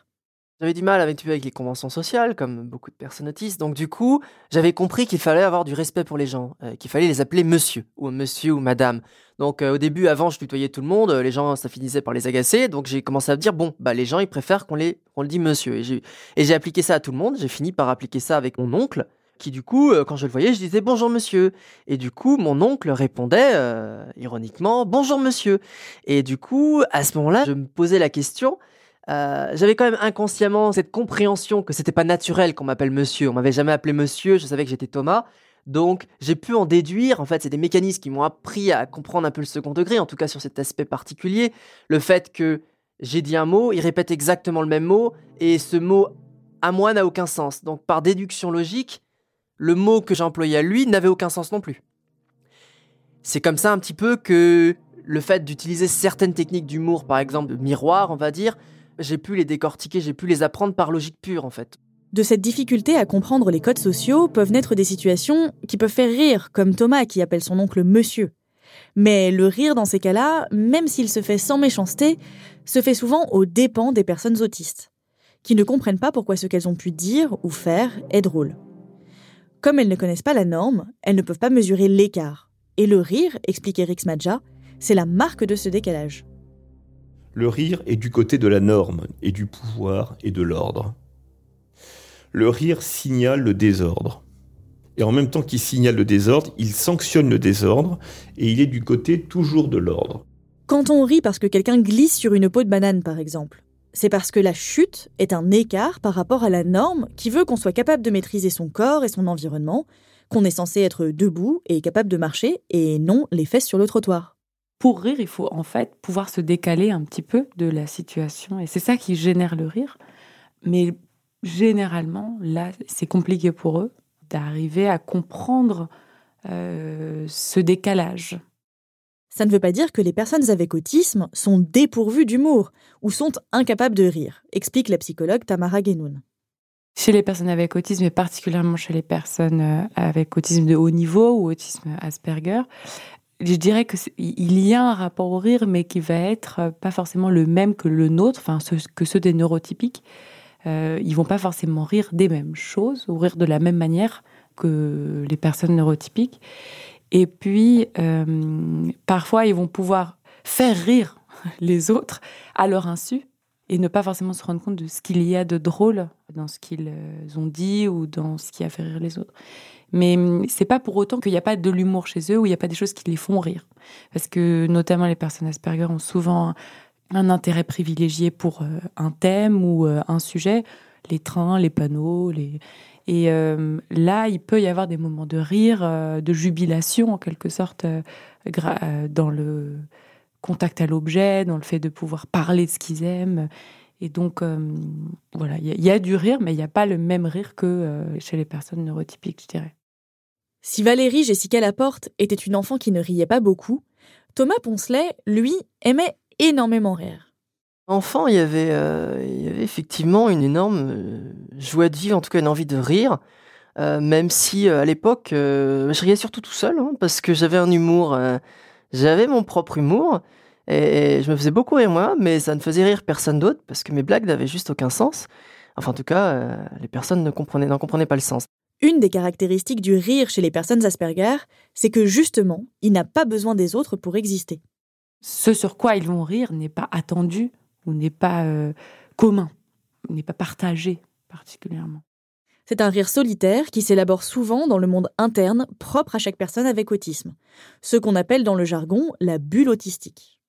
J'avais du mal avec, les conventions sociales, comme beaucoup de personnes autistes. Donc du coup, j'avais compris qu'il fallait avoir du respect pour les gens, euh, qu'il fallait les appeler monsieur, ou monsieur ou madame. Donc euh, au début, avant, je tutoyais tout le monde, les gens, ça finissait par les agacer. Donc j'ai commencé à me dire, bon, bah les gens, ils préfèrent qu'on les, le dit monsieur. Et j'ai appliqué ça à tout le monde. J'ai fini par appliquer ça avec mon oncle, qui du coup, euh, quand je le voyais, je disais bonjour monsieur. Et du coup, mon oncle répondait, ironiquement, bonjour monsieur. Et du coup, à ce moment-là, je me posais la question, euh, j'avais quand même inconsciemment cette compréhension que c'était pas naturel qu'on m'appelle monsieur. On m'avait jamais appelé monsieur, je savais que j'étais Thomas. Donc j'ai pu en déduire, en fait c'est des mécanismes qui m'ont appris à comprendre un peu le second degré, en tout cas sur cet aspect particulier, le fait que j'ai dit un mot, il répète exactement le même mot, et ce mot à moi n'a aucun sens. Donc par déduction logique, le mot que j'employais à lui n'avait aucun sens non plus. C'est comme ça un petit peu que le fait d'utiliser certaines techniques d'humour, par exemple de miroir, on va dire, j'ai pu les décortiquer, j'ai pu les apprendre par logique pure en fait. De cette difficulté à comprendre les codes sociaux peuvent naître des situations qui peuvent faire rire, comme Thomas qui appelle son oncle monsieur. Mais le rire dans ces cas-là, même s'il se fait sans méchanceté, se fait souvent aux dépens des personnes autistes, qui ne comprennent pas pourquoi ce qu'elles ont pu dire ou faire est drôle. Comme elles ne connaissent pas la norme, elles ne peuvent pas mesurer l'écart. Et le rire, explique Eric Smadja, c'est la marque de ce décalage. Le rire est du côté de la norme et du pouvoir et de l'ordre. Le rire signale le désordre. Et en même temps qu'il signale le désordre, il sanctionne le désordre et il est du côté toujours de l'ordre. Quand on rit parce que quelqu'un glisse sur une peau de banane, par exemple, c'est parce que la chute est un écart par rapport à la norme qui veut qu'on soit capable de maîtriser son corps et son environnement, qu'on est censé être debout et capable de marcher et non les fesses sur le trottoir pour rire, il faut en fait pouvoir se décaler un petit peu de la situation. Et c'est ça qui génère le rire. Mais généralement, là, c'est compliqué pour eux d'arriver à comprendre euh, ce décalage. Ça ne veut pas dire que les personnes avec autisme sont dépourvues d'humour ou sont incapables de rire, explique la psychologue Tamara Genoun. Chez les personnes avec autisme et particulièrement chez les personnes euh, avec autisme de haut niveau ou autisme Asperger, je dirais que il y a un rapport au rire, mais qui va être euh, pas forcément le même que le nôtre, enfin que ceux des neurotypiques. Euh, ils vont pas forcément rire des mêmes choses ou rire de la même manière que les personnes neurotypiques. Et puis euh, parfois ils vont pouvoir faire rire les autres à leur insu et ne pas forcément se rendre compte de ce qu'il y a de drôle dans ce qu'ils euh, ont dit ou dans ce qui a fait rire les autres. Mais hum, c'est pas pour autant qu'il n'y a pas de l'humour chez eux ou il n'y a pas des choses qui les font rire. Parce que notamment les personnes Asperger ont souvent un intérêt privilégié pour euh, un thème ou un sujet, les trains, les panneaux, les... Et là, il peut y avoir des moments de rire, de jubilation en quelque sorte, dans le contact à l'objet, dans le fait de pouvoir parler de ce qu'ils aiment. Et donc, euh, voilà, il y, a du rire, mais il n'y a pas le même rire que euh, chez les personnes neurotypiques, je dirais. Si Valérie Jessica Laporte était une enfant qui ne riait pas beaucoup, Thomas Poncelet, lui, aimait énormément rire. Enfant, il y avait, euh, il y avait effectivement une énorme joie de vivre, en tout cas une envie de rire. même si à l'époque, je riais surtout tout seul, hein, parce que j'avais un humour, j'avais mon propre humour, et, je me faisais beaucoup rire moi, mais ça ne faisait rire personne d'autre parce que mes blagues n'avaient juste aucun sens. Enfin, en tout cas, euh, les personnes ne comprenaient, n'en comprenaient pas le sens. Une des caractéristiques du rire chez les personnes Asperger, c'est que justement, il n'a pas besoin des autres pour exister. Ce sur quoi ils vont rire n'est pas attendu ou n'est pas euh, commun, n'est pas partagé particulièrement. C'est un rire solitaire qui s'élabore souvent dans le monde interne propre à chaque personne avec autisme, ce qu'on appelle dans le jargon la bulle autistique.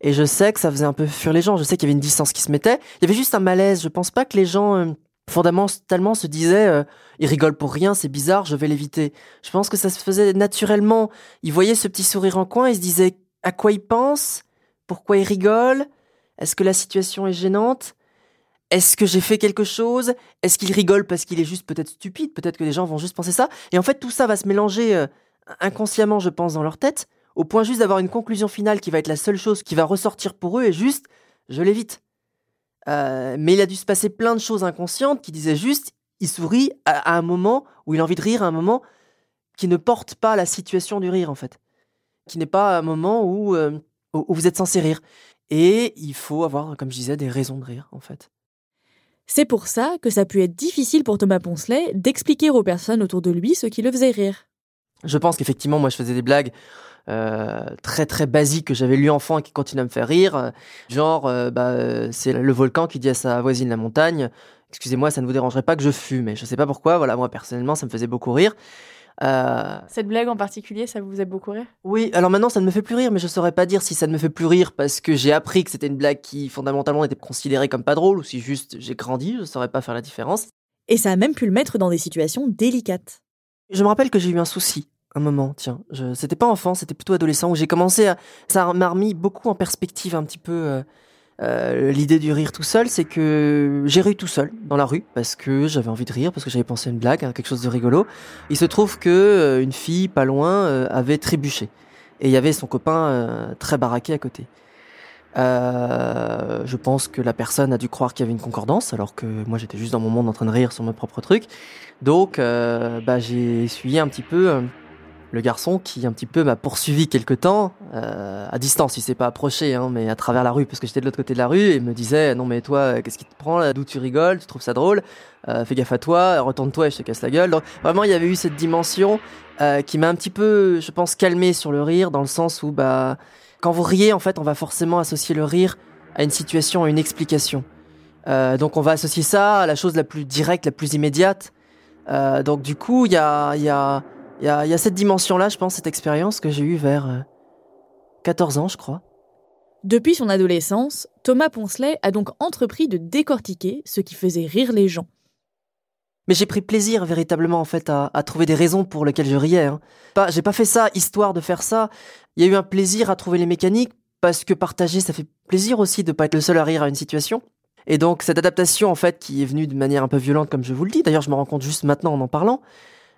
Et je sais que ça faisait un peu fuir les gens. Je sais qu'il y avait une distance qui se mettait. Il y avait juste un malaise. Je pense pas que les gens, euh, fondamentalement, se disaient euh, ils rigolent pour rien, c'est bizarre, je vais l'éviter. Je pense que ça se faisait naturellement. Ils voyaient ce petit sourire en coin, ils se disaient à quoi ils pensent, pourquoi ils rigolent, est-ce que la situation est gênante, est-ce que j'ai fait quelque chose, est-ce qu'il rigole parce qu'il est juste peut-être stupide, peut-être que les gens vont juste penser ça. Et en fait, tout ça va se mélanger euh, inconsciemment, je pense, dans leur tête au point juste d'avoir une conclusion finale qui va être la seule chose qui va ressortir pour eux et juste, je l'évite. Euh, mais il a dû se passer plein de choses inconscientes qui disaient juste, il sourit à, un moment où il a envie de rire, à un moment qui ne porte pas la situation du rire en fait, qui n'est pas un moment où, euh, où vous êtes censé rire. Et il faut avoir, comme je disais, des raisons de rire en fait. C'est pour ça que ça a pu être difficile pour Thomas Poncelet d'expliquer aux personnes autour de lui ce qui le faisait rire. Je pense qu'effectivement, moi, je faisais des blagues euh, très très basique que j'avais lu enfant et qui continue à me faire rire. Genre, euh, bah, c'est le volcan qui dit à sa voisine la montagne, excusez-moi, ça ne vous dérangerait pas que je fume. Mais je sais pas pourquoi, voilà, moi personnellement, ça me faisait beaucoup rire. Euh... Cette blague en particulier, ça vous faisait beaucoup rire? Oui, alors maintenant ça ne me fait plus rire, mais je saurais pas dire si ça ne me fait plus rire parce que j'ai appris que c'était une blague qui fondamentalement était considérée comme pas drôle ou si juste j'ai grandi, je saurais pas faire la différence. Et ça a même pu le mettre dans des situations délicates. Je me rappelle que j'ai eu un souci un moment, tiens. Je... C'était pas enfant, c'était plutôt adolescent où j'ai commencé à. Ça m'a remis beaucoup en perspective un petit peu euh, euh, l'idée du rire tout seul. C'est que j'ai ri tout seul dans la rue parce que j'avais envie de rire, parce que j'avais pensé à une blague, à quelque chose de rigolo. Il se trouve que euh, une fille pas loin avait trébuché et il y avait son copain très baraqué à côté. je pense que la personne a dû croire qu'il y avait une concordance, alors que moi j'étais juste dans mon monde en train de rire sur mon propre truc. Donc, bah, j'ai essuyé un petit peu le garçon qui un petit peu m'a poursuivi quelque temps euh, à distance. Il s'est pas approché, hein, mais à travers la rue parce que j'étais de l'autre côté de la rue et me disait non mais toi qu'est-ce qui te prend D'où tu rigoles? Tu trouves ça drôle? Euh, Fais gaffe à toi, retourne-toi et je te casse la gueule. Donc vraiment il y avait eu cette dimension euh, qui m'a un petit peu, je pense, calmé sur le rire dans le sens où bah quand vous riez en fait on va forcément associer le rire à une situation, à une explication. donc on va associer ça à la chose la plus directe, la plus immédiate. donc du coup il y a, y a il y a, cette dimension-là, je pense, cette expérience que j'ai eue vers 14 euh, ans, je crois. Depuis son adolescence, Thomas Poncelet a donc entrepris de décortiquer ce qui faisait rire les gens. Mais j'ai pris plaisir véritablement en fait à, trouver des raisons pour lesquelles je riais. Hein. Pas, j'ai pas fait ça histoire de faire ça. Il y a eu un plaisir à trouver les mécaniques parce que partager, ça fait plaisir aussi de pas être le seul à rire à une situation. Et donc cette adaptation en fait qui est venue de manière un peu violente comme je vous le dis. D'ailleurs, je me rends compte juste maintenant en en parlant.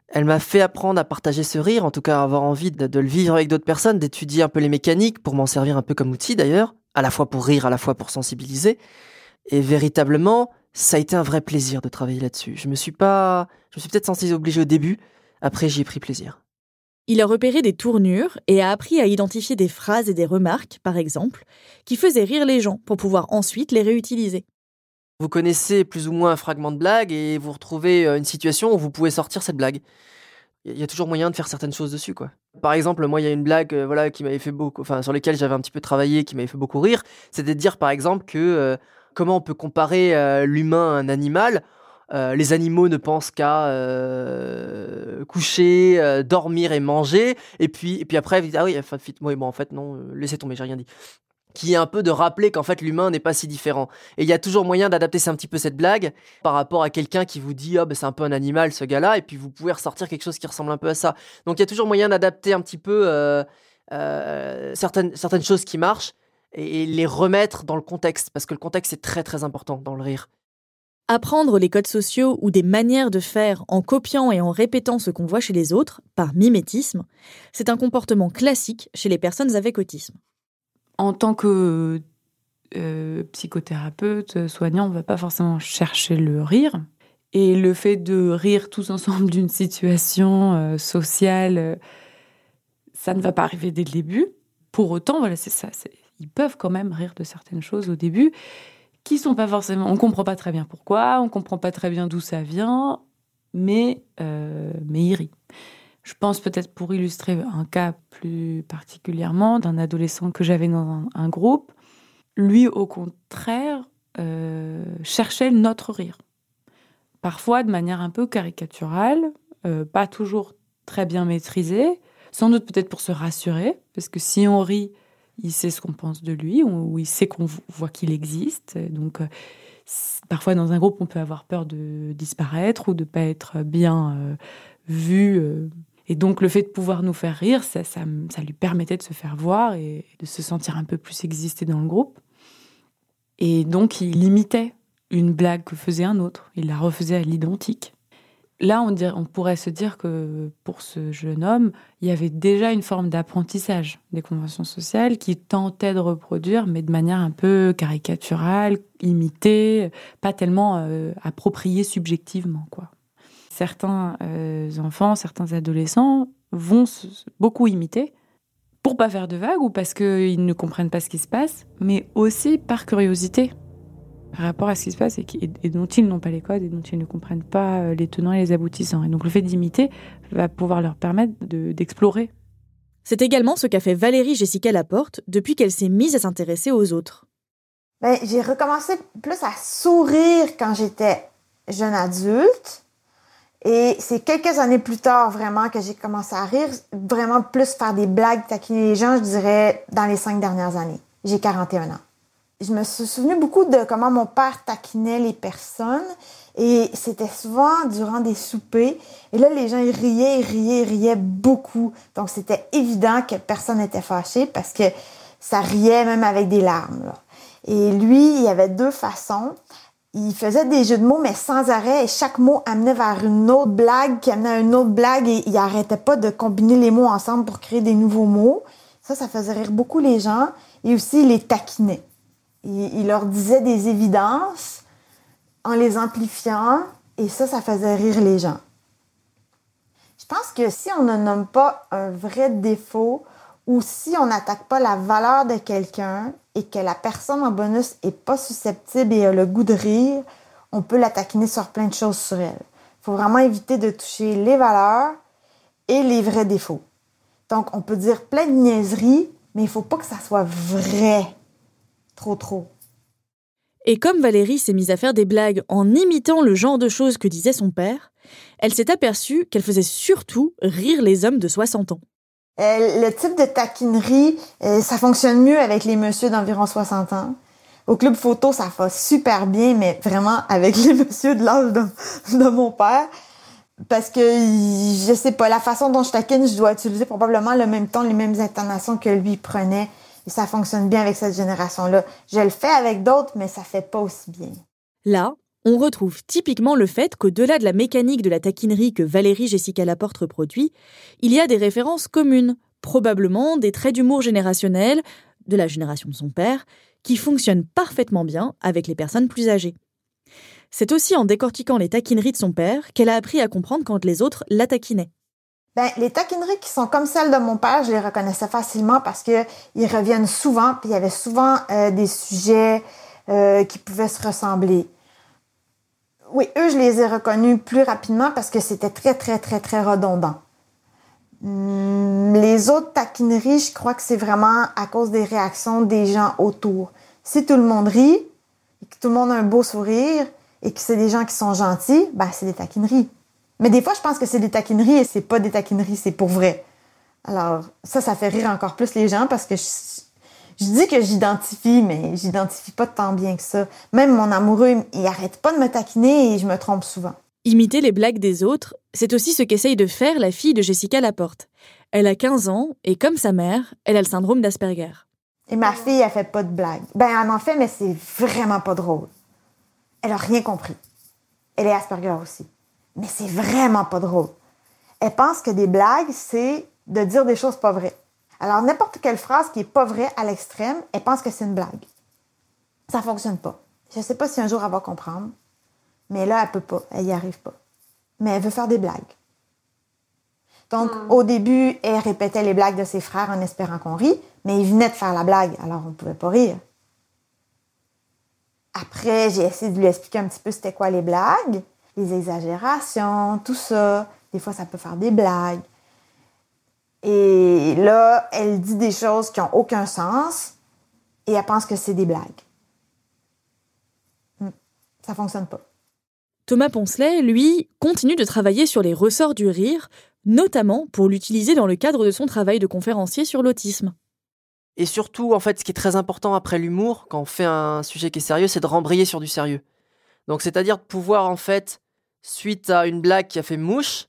Elle m'a fait apprendre à partager ce rire, en tout cas avoir envie de, le vivre avec d'autres personnes, d'étudier un peu les mécaniques pour m'en servir un peu comme outil d'ailleurs, à la fois pour rire, à la fois pour sensibiliser. Et véritablement, ça a été un vrai plaisir de travailler là-dessus. Je me suis pas, je me suis peut-être senti obligé au début. Après, j'y ai pris plaisir. Il a repéré des tournures et a appris à identifier des phrases et des remarques, par exemple, qui faisaient rire les gens pour pouvoir ensuite les réutiliser. Vous connaissez plus ou moins un fragment de blague et vous retrouvez euh, une situation où vous pouvez sortir cette blague. Il y a toujours moyen de faire certaines choses dessus, quoi. Par exemple, moi, il y a une blague, euh, voilà, qui m'avait fait beaucoup, enfin, sur lesquelles j'avais un petit peu travaillé, qui m'avait fait beaucoup rire. C'était de dire, par exemple, que euh, comment on peut comparer l'humain à un animal? Les animaux ne pensent qu'à coucher, dormir et manger. Et puis, et puis après, ah oui, enfin, oui, bon, en fait, non, laissez tomber, j'ai rien dit. Qui est un peu de rappeler qu'en fait, l'humain n'est pas si différent. Et il y a toujours moyen d'adapter un petit peu cette blague par rapport à quelqu'un qui vous dit, ah, ben, c'est un peu un animal, ce gars-là. Et puis, vous pouvez ressortir quelque chose qui ressemble un peu à ça. Donc, il y a toujours moyen d'adapter un petit peu euh, euh, certaines, certaines choses qui marchent et les remettre dans le contexte. Parce que le contexte est très, très important dans le rire. Apprendre les codes sociaux ou des manières de faire en copiant et en répétant ce qu'on voit chez les autres, par mimétisme, c'est un comportement classique chez les personnes avec autisme. En tant que euh, psychothérapeute, soignant, on ne va pas forcément chercher le rire. Et le fait de rire tous ensemble d'une situation euh, sociale, euh, ça ne va pas arriver dès le début. Pour autant, voilà, ça. Ils peuvent quand même rire de certaines choses au début qui sont pas forcément. On comprend pas très bien pourquoi, on comprend pas très bien d'où ça vient, mais mais ils rient. Je pense peut-être pour illustrer un cas plus particulièrement d'un adolescent que j'avais dans un, groupe, lui au contraire euh, cherchait notre rire, parfois de manière un peu caricaturale, euh, pas toujours très bien maîtrisée, sans doute peut-être pour se rassurer, parce que si on rit, il sait ce qu'on pense de lui, ou il sait qu'on voit qu'il existe. Donc, euh, parfois dans un groupe, on peut avoir peur de disparaître ou de pas être bien vu. Et donc, le fait de pouvoir nous faire rire, ça, ça, ça lui permettait de se faire voir et de se sentir un peu plus exister dans le groupe. Et donc, il imitait une blague que faisait un autre. Il la refaisait à l'identique. Là, on, on pourrait se dire que pour ce jeune homme, il y avait déjà une forme d'apprentissage des conventions sociales qui tentait de reproduire, mais de manière un peu caricaturale, imitée, pas tellement euh, appropriée subjectivement. Quoi. Certains euh, enfants, certains adolescents vont se- beaucoup imiter pour pas faire de vagues ou parce qu'ils ne comprennent pas ce qui se passe, mais aussi par curiosité par rapport à ce qui se passe et, qui- et dont ils n'ont pas les codes et dont ils ne comprennent pas euh, les tenants et les aboutissants. Et donc le fait d'imiter va pouvoir leur permettre de- d'explorer. C'est également ce qu'a fait Valérie Jessica Laporte depuis qu'elle s'est mise à s'intéresser aux autres. Ben, j'ai recommencé plus à sourire quand j'étais jeune adulte. Et c'est quelques années plus tard vraiment que j'ai commencé à rire, vraiment plus faire des blagues, taquiner les gens, je dirais, dans les cinq dernières années. J'ai 41 ans. Je me suis souvenu beaucoup de comment mon père taquinait les personnes. Et c'était souvent durant des soupers. Et là, les gens, ils riaient, riaient, riaient beaucoup. Donc, c'était évident que personne n'était fâché parce que ça riait même avec des larmes. Et lui, il y avait deux façons. Il faisait des jeux de mots, mais sans arrêt, et chaque mot amenait vers une autre blague, qui amenait à une autre blague, et il arrêtait pas de combiner les mots ensemble pour créer des nouveaux mots. Ça, ça faisait rire beaucoup les gens, et aussi il les taquinait. Il, il leur disait des évidences en les amplifiant, et ça, ça faisait rire les gens. Je pense que si on ne nomme pas un vrai défaut, ou si on n'attaque pas la valeur de quelqu'un et que la personne en bonus est pas susceptible et a le goût de rire, on peut la taquiner sur plein de choses sur elle. Il faut vraiment éviter de toucher les valeurs et les vrais défauts. Donc, on peut dire plein de niaiseries, mais il faut pas que ça soit vrai. Trop, trop. Et comme Valérie s'est mise à faire des blagues en imitant le genre de choses que disait son père, elle s'est aperçue qu'elle faisait surtout rire les hommes de 60 ans. Euh, le type de taquinerie, euh, ça fonctionne mieux avec les messieurs d'environ 60 ans. Au club photo, ça va super bien, mais vraiment avec les messieurs de l'âge de, mon père. Parce que, je sais pas, la façon dont je taquine, je dois utiliser probablement le même ton, les mêmes intonations que lui prenait. Et ça fonctionne bien avec cette génération-là. Je le fais avec d'autres, mais ça fait pas aussi bien. Là, on retrouve typiquement le fait qu'au-delà de la mécanique de la taquinerie que Valérie Jessica Laporte reproduit, il y a des références communes, probablement des traits d'humour générationnels, de la génération de son père, qui fonctionnent parfaitement bien avec les personnes plus âgées. C'est aussi en décortiquant les taquineries de son père qu'elle a appris à comprendre quand les autres la taquinaient. Ben, les taquineries qui sont comme celles de mon père, je les reconnaissais facilement parce que ils reviennent souvent, puis il y avait souvent euh, des sujets euh, qui pouvaient se ressembler. Oui, eux, je les ai reconnus plus rapidement parce que c'était très, très, très, très redondant. Hmm, Les autres taquineries, je crois que c'est vraiment à cause des réactions des gens autour. Si tout le monde rit, et que tout le monde a un beau sourire, et que c'est des gens qui sont gentils, ben c'est des taquineries. Mais des fois, je pense que c'est des taquineries et c'est pas des taquineries, c'est pour vrai. Alors, ça, ça fait rire encore plus les gens parce que je, je dis que j'identifie, mais j'identifie pas tant bien que ça. Même mon amoureux, il arrête pas de me taquiner et je me trompe souvent. Imiter les blagues des autres, c'est aussi ce qu'essaye de faire la fille de Jessica Laporte. Elle a 15 ans et comme sa mère, elle a le syndrome d'Asperger. Et ma fille, elle fait pas de blagues. Ben, elle en fait, mais c'est vraiment pas drôle. Elle a rien compris. Elle est Asperger aussi. Mais c'est vraiment pas drôle. Elle pense que des blagues, c'est de dire des choses pas vraies. Alors, n'importe quelle phrase qui est pas vraie à l'extrême, elle pense que c'est une blague. Ça fonctionne pas. Je sais pas si un jour elle va comprendre, mais là, elle peut pas. Elle y arrive pas. Mais elle veut faire des blagues. Donc, au début, elle répétait les blagues de ses frères en espérant qu'on rit, mais ils venaient de faire la blague, alors on pouvait pas rire. Après, j'ai essayé de lui expliquer un petit peu c'était quoi les blagues, les exagérations, tout ça. Des fois, ça peut faire des blagues. Et là, elle dit des choses qui ont aucun sens et elle pense que c'est des blagues. Hmm. Ça fonctionne pas. Thomas Poncelet, lui, continue de travailler sur les ressorts du rire, notamment pour l'utiliser dans le cadre de son travail de conférencier sur l'autisme. Et surtout, en fait, ce qui est très important après l'humour, quand on fait un sujet qui est sérieux, c'est de rembrayer sur du sérieux. Donc, c'est-à-dire de pouvoir, en fait, suite à une blague qui a fait mouche,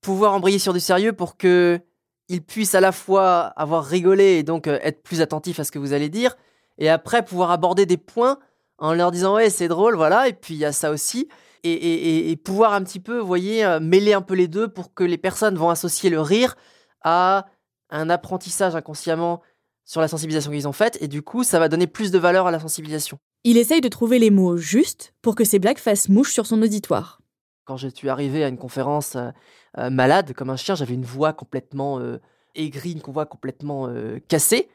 pouvoir embrayer sur du sérieux pour que il puisse à la fois avoir rigolé et donc euh, être plus attentif à ce que vous allez dire, et après pouvoir aborder des points en leur disant ouais c'est drôle voilà et puis il y a ça aussi et, et- et- pouvoir un petit peu vous voyez euh, mêler un peu les deux pour que les personnes vont associer le rire à un apprentissage inconsciemment sur la sensibilisation qu'ils ont faite et du coup ça va donner plus de valeur à la sensibilisation. Il essaye de trouver les mots justes pour que ses blagues fassent mouche sur son auditoire. Quand je suis arrivé à une conférence euh, euh, malade comme un chien, j'avais une voix complètement euh, aigrie, une voix complètement euh, cassée.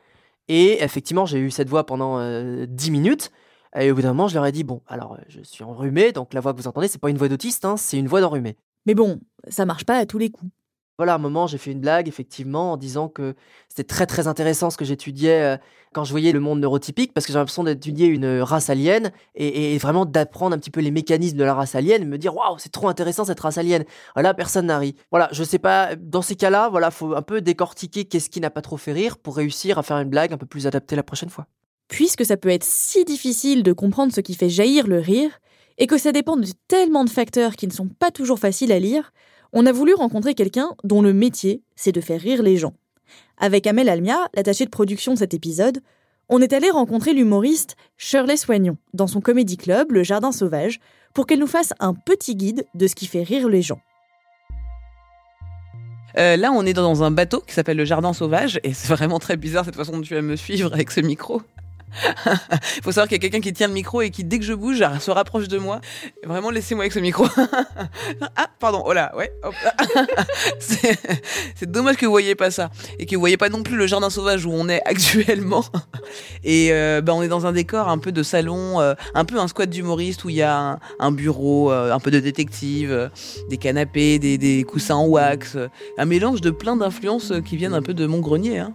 Et effectivement, j'ai eu cette voix pendant euh, 10 minutes. Et au bout d'un moment, je leur ai dit Bon, alors je suis enrhumé, donc la voix que vous entendez, c'est pas une voix d'autiste, hein, c'est une voix d'enrhumé. Mais bon, ça marche pas à tous les coups. Voilà, à un moment, j'ai fait une blague, effectivement, en disant que c'était très très intéressant ce que j'étudiais euh, quand je voyais le monde neurotypique, parce que j'ai l'impression d'étudier une euh, race alien et, vraiment d'apprendre un petit peu les mécanismes de la race alien, me dire waouh, c'est trop intéressant cette race alien. Voilà, personne n'a ri. Voilà, je sais pas, dans ces cas-là, voilà, faut un peu décortiquer qu'est-ce qui n'a pas trop fait rire pour réussir à faire une blague un peu plus adaptée la prochaine fois. Puisque ça peut être si difficile de comprendre ce qui fait jaillir le rire, et que ça dépend de tellement de facteurs qui ne sont pas toujours faciles à lire, on a voulu rencontrer quelqu'un dont le métier, c'est de faire rire les gens. Avec Amel Almia, l'attachée de production de cet épisode, on est allé rencontrer l'humoriste Shirley Soignon dans son comédie club, Le Jardin Sauvage, pour qu'elle nous fasse un petit guide de ce qui fait rire les gens. Euh, là, on est dans un bateau qui s'appelle le Jardin Sauvage, et c'est vraiment très bizarre cette façon dont tu vas me suivre avec ce micro. Il faut savoir qu'il y a quelqu'un qui tient le micro et qui, dès que je bouge, se rapproche de moi. Vraiment, laissez-moi avec ce micro. ah, pardon, oh là, ouais. c'est dommage que vous voyez pas ça et que vous voyez pas non plus le jardin sauvage où on est actuellement. Et euh, bah, on est dans un décor un peu de salon, euh, un peu un squat d'humoriste où il y a un, bureau, euh, un peu de détective, euh, des canapés, des, coussins en wax, un mélange de plein d'influences qui viennent un peu de mon grenier. Hein.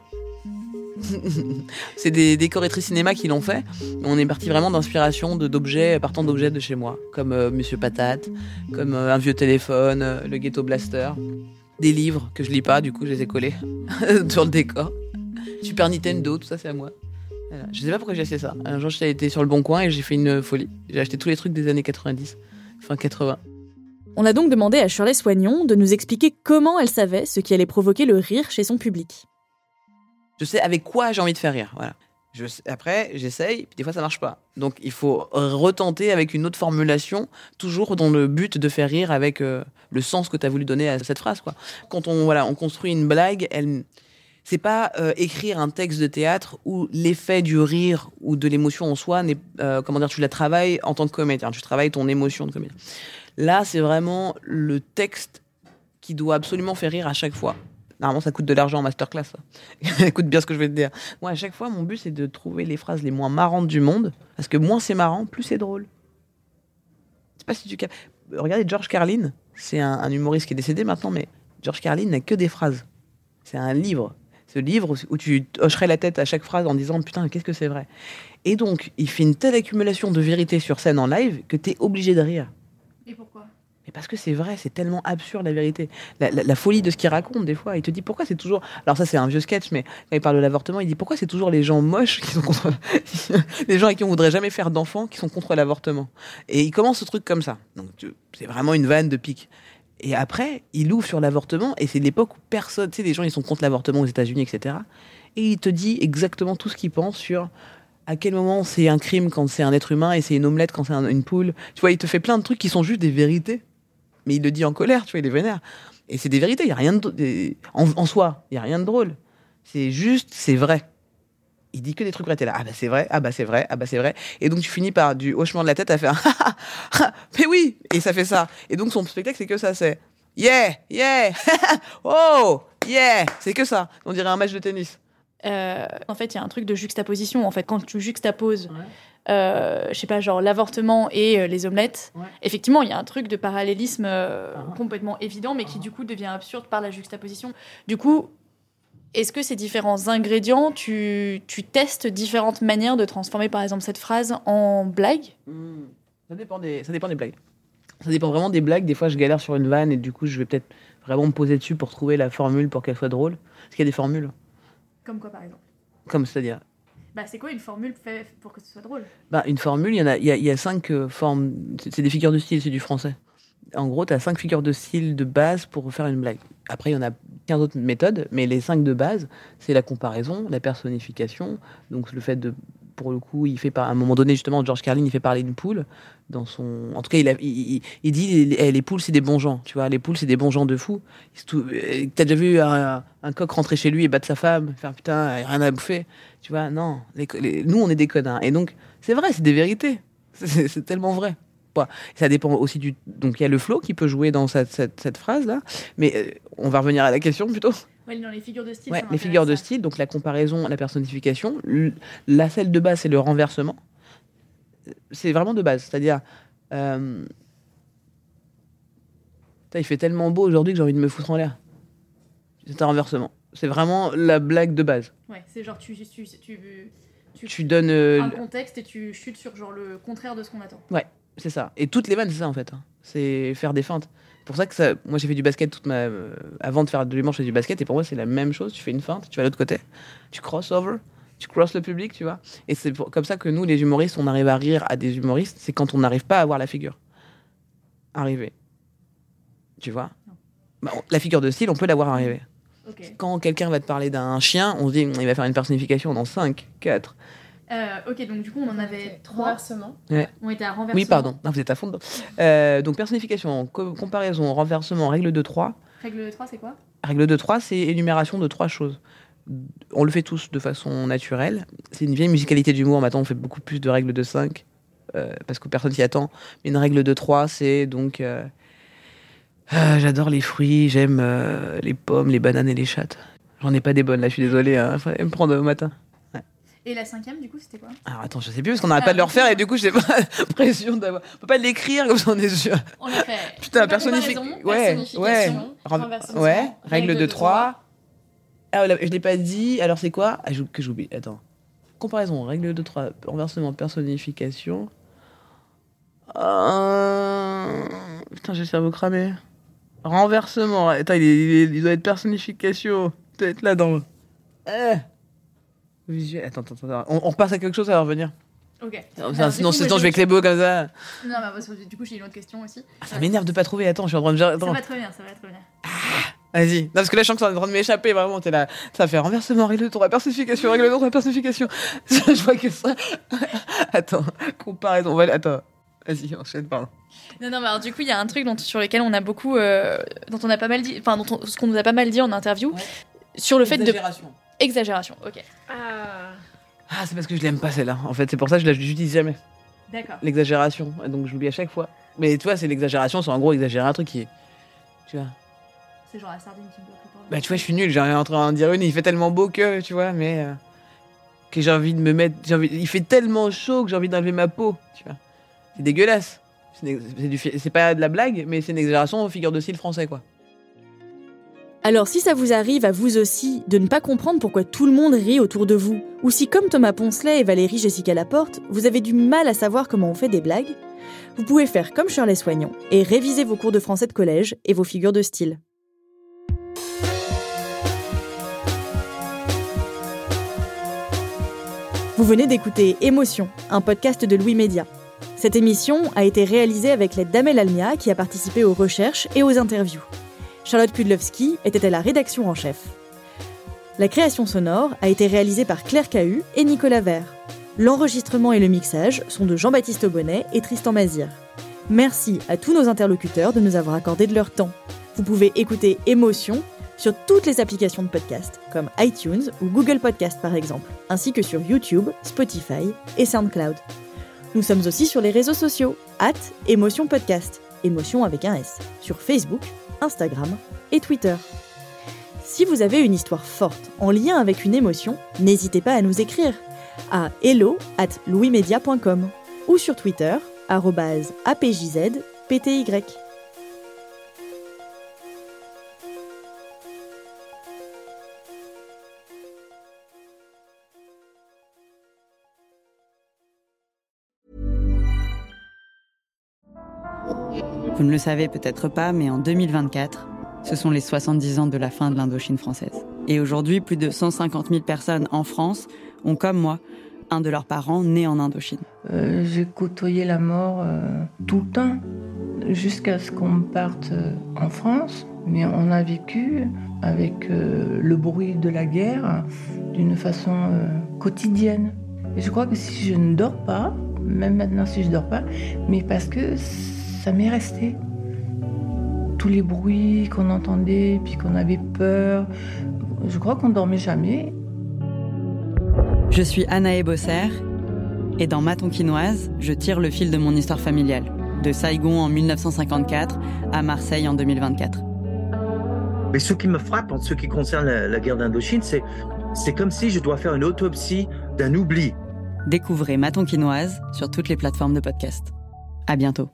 C'est des décoratrices cinéma qui l'ont fait. On est parti vraiment d'inspiration d'objets, partant d'objets de chez moi, comme euh, Monsieur Patate, comme euh, un vieux téléphone, euh, le Ghetto Blaster, des livres que je lis pas, du coup je les ai collés sur le décor. Super Nintendo, tout ça c'est à moi. Je sais pas pourquoi j'ai acheté ça. Un jour j'étais sur le bon coin et j'ai fait une folie. J'ai acheté tous les trucs des années 90, fin 80. On a donc demandé à Shirley Soignon de nous expliquer comment elle savait ce qui allait provoquer le rire chez son public. Je sais avec quoi j'ai envie de faire rire. Voilà. Après, j'essaye, puis des fois ça marche pas. Donc il faut retenter avec une autre formulation, toujours dans le but de faire rire avec euh, le sens que tu as voulu donner à cette phrase. Quand on, voilà, on construit une blague, elle, c'est pas euh, écrire un texte de théâtre où l'effet du rire ou de l'émotion en soi n'est, euh, comment dire, tu la travailles en tant que comédien, tu travailles ton émotion de comédien. Là, c'est vraiment le texte qui doit absolument faire rire à chaque fois. Normalement, ça coûte de l'argent en masterclass. Écoute bien ce que je vais te dire. Moi, à chaque fois, mon but, c'est de trouver les phrases les moins marrantes du monde. Parce que moins c'est marrant, plus c'est drôle. Sais pas si tu Regardez George Carlin. C'est un, un humoriste qui est décédé maintenant, mais George Carlin n'a que des phrases. C'est un livre. Ce livre où tu hocherais la tête à chaque phrase en disant putain, qu'est-ce que c'est vrai? Et donc, il fait une telle accumulation de vérité sur scène en live que tu es obligé de rire. Et pourquoi? Parce que c'est vrai, c'est tellement absurde la vérité. La, folie de ce qu'il raconte, des fois. Il te dit pourquoi c'est toujours. Alors, ça, c'est un vieux sketch, mais quand il parle de l'avortement, il dit pourquoi c'est toujours les gens moches qui sont contre. les gens à qui on voudrait jamais faire d'enfants qui sont contre l'avortement? Et il commence ce truc comme ça. Donc, c'est vraiment une vanne de pique. Et après, il ouvre sur l'avortement, et c'est l'époque où personne. Tu sais, les gens, ils sont contre l'avortement aux États-Unis, etc. Et il te dit exactement tout ce qu'il pense sur à quel moment c'est un crime quand c'est un être humain et c'est une omelette quand c'est un- une poule. Tu vois, il te fait plein de trucs qui sont juste des vérités. Mais il le dit en colère, tu vois, il est vénère. Et c'est des vérités, il y a rien de en, en soi, il y a rien de drôle. C'est juste, c'est vrai. Il dit que des trucs vrais, t'es là. Ah bah c'est vrai, ah bah c'est vrai, ah bah c'est vrai. Et donc tu finis par du hochement de la tête à faire mais oui Et ça fait ça. Et donc son spectacle, c'est que ça, c'est yeah, yeah, oh, yeah, c'est que ça. On dirait un match de tennis. Euh, en fait, il y a un truc de juxtaposition. En fait, quand tu juxtaposes, euh, je sais pas, genre l'avortement et euh, les omelettes, effectivement, il y a un truc de parallélisme euh, complètement évident, mais qui du coup devient absurde par la juxtaposition. Du coup, est-ce que ces différents ingrédients, tu, tu testes différentes manières de transformer, par exemple, cette phrase en blague? Ça dépend des, ça dépend des blagues. Ça dépend vraiment des blagues. Des fois, je galère sur une vanne et du coup, je vais peut-être vraiment me poser dessus pour trouver la formule pour qu'elle soit drôle. Parce qu'il y a des formules. Comme quoi, par exemple? Comme c'est-à-dire. Bah, c'est quoi une formule pour que ce soit drôle? Bah, une formule, il y en a, y a, cinq euh, formes. C'est des figures de style, c'est du français. En gros, tu as cinq figures de style de base pour faire une blague. Après, il y en a 15 autres méthodes, mais les cinq de base, c'est la comparaison, la personnification. Donc, le fait de. Pour le coup, il fait par, à un moment donné, justement, George Carlin, il fait parler d'une poule. Dans son... En tout cas, il, a- il, il- dit les, eh, les poules, c'est des bons gens. Tu vois, les poules, c'est des bons gens de fou. Il se tou- euh, T'as déjà vu un, coq rentrer chez lui et battre sa femme, faire putain, rien à bouffer. Tu vois, non. Les nous, on est des connards. Et donc, c'est vrai, c'est des vérités. C'est tellement vrai. Ça dépend aussi du. Donc, il y a le flow qui peut jouer dans cette, cette, cette phrase-là. Mais euh, on va revenir à la question plutôt. Ouais, dans les figures de style. Ouais, les figures de style, donc la comparaison, la personnification. La celle de base, c'est le renversement. C'est vraiment de base. C'est-à-dire. euh, il fait tellement beau aujourd'hui que j'ai envie de me foutre en l'air. C'est un renversement. C'est vraiment la blague de base. Ouais, c'est genre tu, tu, tu, tu, Tu donnes, euh, un le- contexte et tu chutes sur genre le contraire de ce qu'on attend. Ouais, c'est ça. Et toutes les vannes, c'est ça en fait. hein. C'est faire des feintes. C'est pour ça que ça. Moi, j'ai fait du basket toute ma. euh, avant de faire de l'humour, je faisais du basket. Et pour moi, c'est la même chose. Tu fais une feinte, tu vas à l'autre côté, tu crossover, tu crosses le public, tu vois. Et c'est pour- comme ça que nous, les humoristes, on arrive à rire à des humoristes. C'est quand on n'arrive pas à voir la figure. Arriver. Tu vois? Bah, on- La figure de style, on peut la voir arriver. Ok. Quand quelqu'un va te parler d'un chien, on se dit, il va faire une personnification dans 5, 4. Euh, ok, donc du coup, on en avait trois. Renversement. Ouais. On était à renversement. Oui, pardon. Non, vous êtes à fond dedans. Euh, donc, personnification, co- comparaison, renversement, règle de 3. Règle de 3, c'est quoi? Règle de 3, c'est énumération de trois choses. On le fait tous de façon naturelle. C'est une vieille musicalité d'humour. Maintenant, on fait beaucoup plus de règles de 5 euh, parce que personne s'y attend. Mais une règle de 3, c'est donc. euh, J'adore les fruits, j'aime euh, les pommes, les bananes et les chattes. J'en ai pas des bonnes là, je suis désolé. Hein. Fallait me prendre au matin. Et la cinquième, du coup, c'était quoi Alors attends, je sais plus parce qu'on n'arrête pas de le refaire et du coup, j'ai pas l'impression d'avoir. On peut pas l'écrire comme ça on est sûr. On l'a fait. Putain, personnification. Ouais, ouais. Ouais, règle de de 3. Ah, là, je l'ai pas dit. Alors, c'est quoi? Ah, Que j'oublie. Attends. Comparaison, règle de 3, renversement, personnification. Euh, Putain, j'ai le cerveau cramé. Renversement. Attends, il, est- il est- il doit être personnification. Il doit être là dans. Eh. Visuel. Attends, attends, attends. On, on repasse à quelque chose, ça va revenir. Ok. Ça, Alors, sinon, coup, sinon, je vais clébo comme ça. Non, bah, parce que du coup, j'ai une autre question aussi. Ça m'énerve de pas trouver. Attends, je suis en train de. Ça Attends. va très bien, ça va très bien. Vas-y. Non, parce que là, je sens que ça est en train de m'échapper, vraiment. T'es là. Ça fait renversement, règle de 3, personnification, règle de 3, personnification. je vois que ça. Attends, comparaison. Attends. Vas-y, enchaîne, pardon. Non, non, mais alors du coup, il y a un truc dont, sur lequel on a beaucoup, euh, dont on a pas mal dit, enfin, ce qu'on nous a pas mal dit en interview, sur le fait de Exagération. Ok. Ah. Ah, c'est parce que je l'aime pas, celle-là. En fait, c'est pour ça que je la- je l'utilise jamais. D'accord. L'exagération. Donc, je l'oublie à chaque fois. Mais tu vois, c'est l'exagération, c'est en gros exagérer un truc qui est. Tu vois. C'est genre la sardine qui me. Bah, tu vois, je suis nul, j'ai rien en train de dire une, il fait tellement beau que, tu vois, mais. euh, que j'ai envie de me mettre. j'ai envie- il fait tellement chaud que j'ai envie d'enlever ma peau, tu vois. C'est dégueulasse. C'est du c'est pas de la blague, mais c'est une exagération au figure de style français, quoi. Alors si ça vous arrive à vous aussi de ne pas comprendre pourquoi tout le monde rit autour de vous, ou si comme Thomas Poncelet et Valérie Jessica Laporte, vous avez du mal à savoir comment on fait des blagues, vous pouvez faire comme Shirley Soignon et réviser vos cours de français de collège et vos figures de style. Vous venez d'écouter Émotion, un podcast de Louis Média. Cette émission a été réalisée avec l'aide d'Amel Almia qui a participé aux recherches et aux interviews. Charlotte Pudlowski était à la rédaction en chef. La création sonore a été réalisée par Claire Cahu et Nicolas Vert. L'enregistrement et le mixage sont de Jean-Baptiste Aubonnet et Tristan Mazir. Merci à tous nos interlocuteurs de nous avoir accordé de leur temps. Vous pouvez écouter Émotion sur toutes les applications de podcast, comme iTunes ou Google Podcast par exemple, ainsi que sur YouTube, Spotify et SoundCloud. Nous sommes aussi sur les réseaux sociaux, at Émotion Podcast, émotion avec un S, sur Facebook, Instagram et Twitter. Si vous avez une histoire forte en lien avec une émotion, n'hésitez pas à nous écrire à hello at louismedia.com ou sur Twitter apjzpty. Vous ne le savez peut-être pas, mais en 2024, ce sont les 70 ans de la fin de l'Indochine française. Et aujourd'hui, plus de 150 000 personnes en France ont, comme moi, un de leurs parents né en Indochine. Euh, J'ai côtoyé la mort euh, tout le temps, jusqu'à ce qu'on parte euh, en France. Mais on a vécu avec le bruit de la guerre d'une façon quotidienne. Je crois que si je ne dors pas, même maintenant si je ne dors pas, mais parce que ça m'est resté. Tous les bruits qu'on entendait, puis qu'on avait peur, je crois qu'on dormait jamais. Je suis Anaë Bosser et dans Ma Tonkinoise, je tire le fil de mon histoire familiale, de Saigon en 1954 à Marseille en 2024. Mais ce qui me frappe en ce qui concerne la, la guerre d'Indochine, c'est c'est comme si je dois faire une autopsie d'un oubli. Découvrez Ma Tonkinoise sur toutes les plateformes de podcast. À bientôt.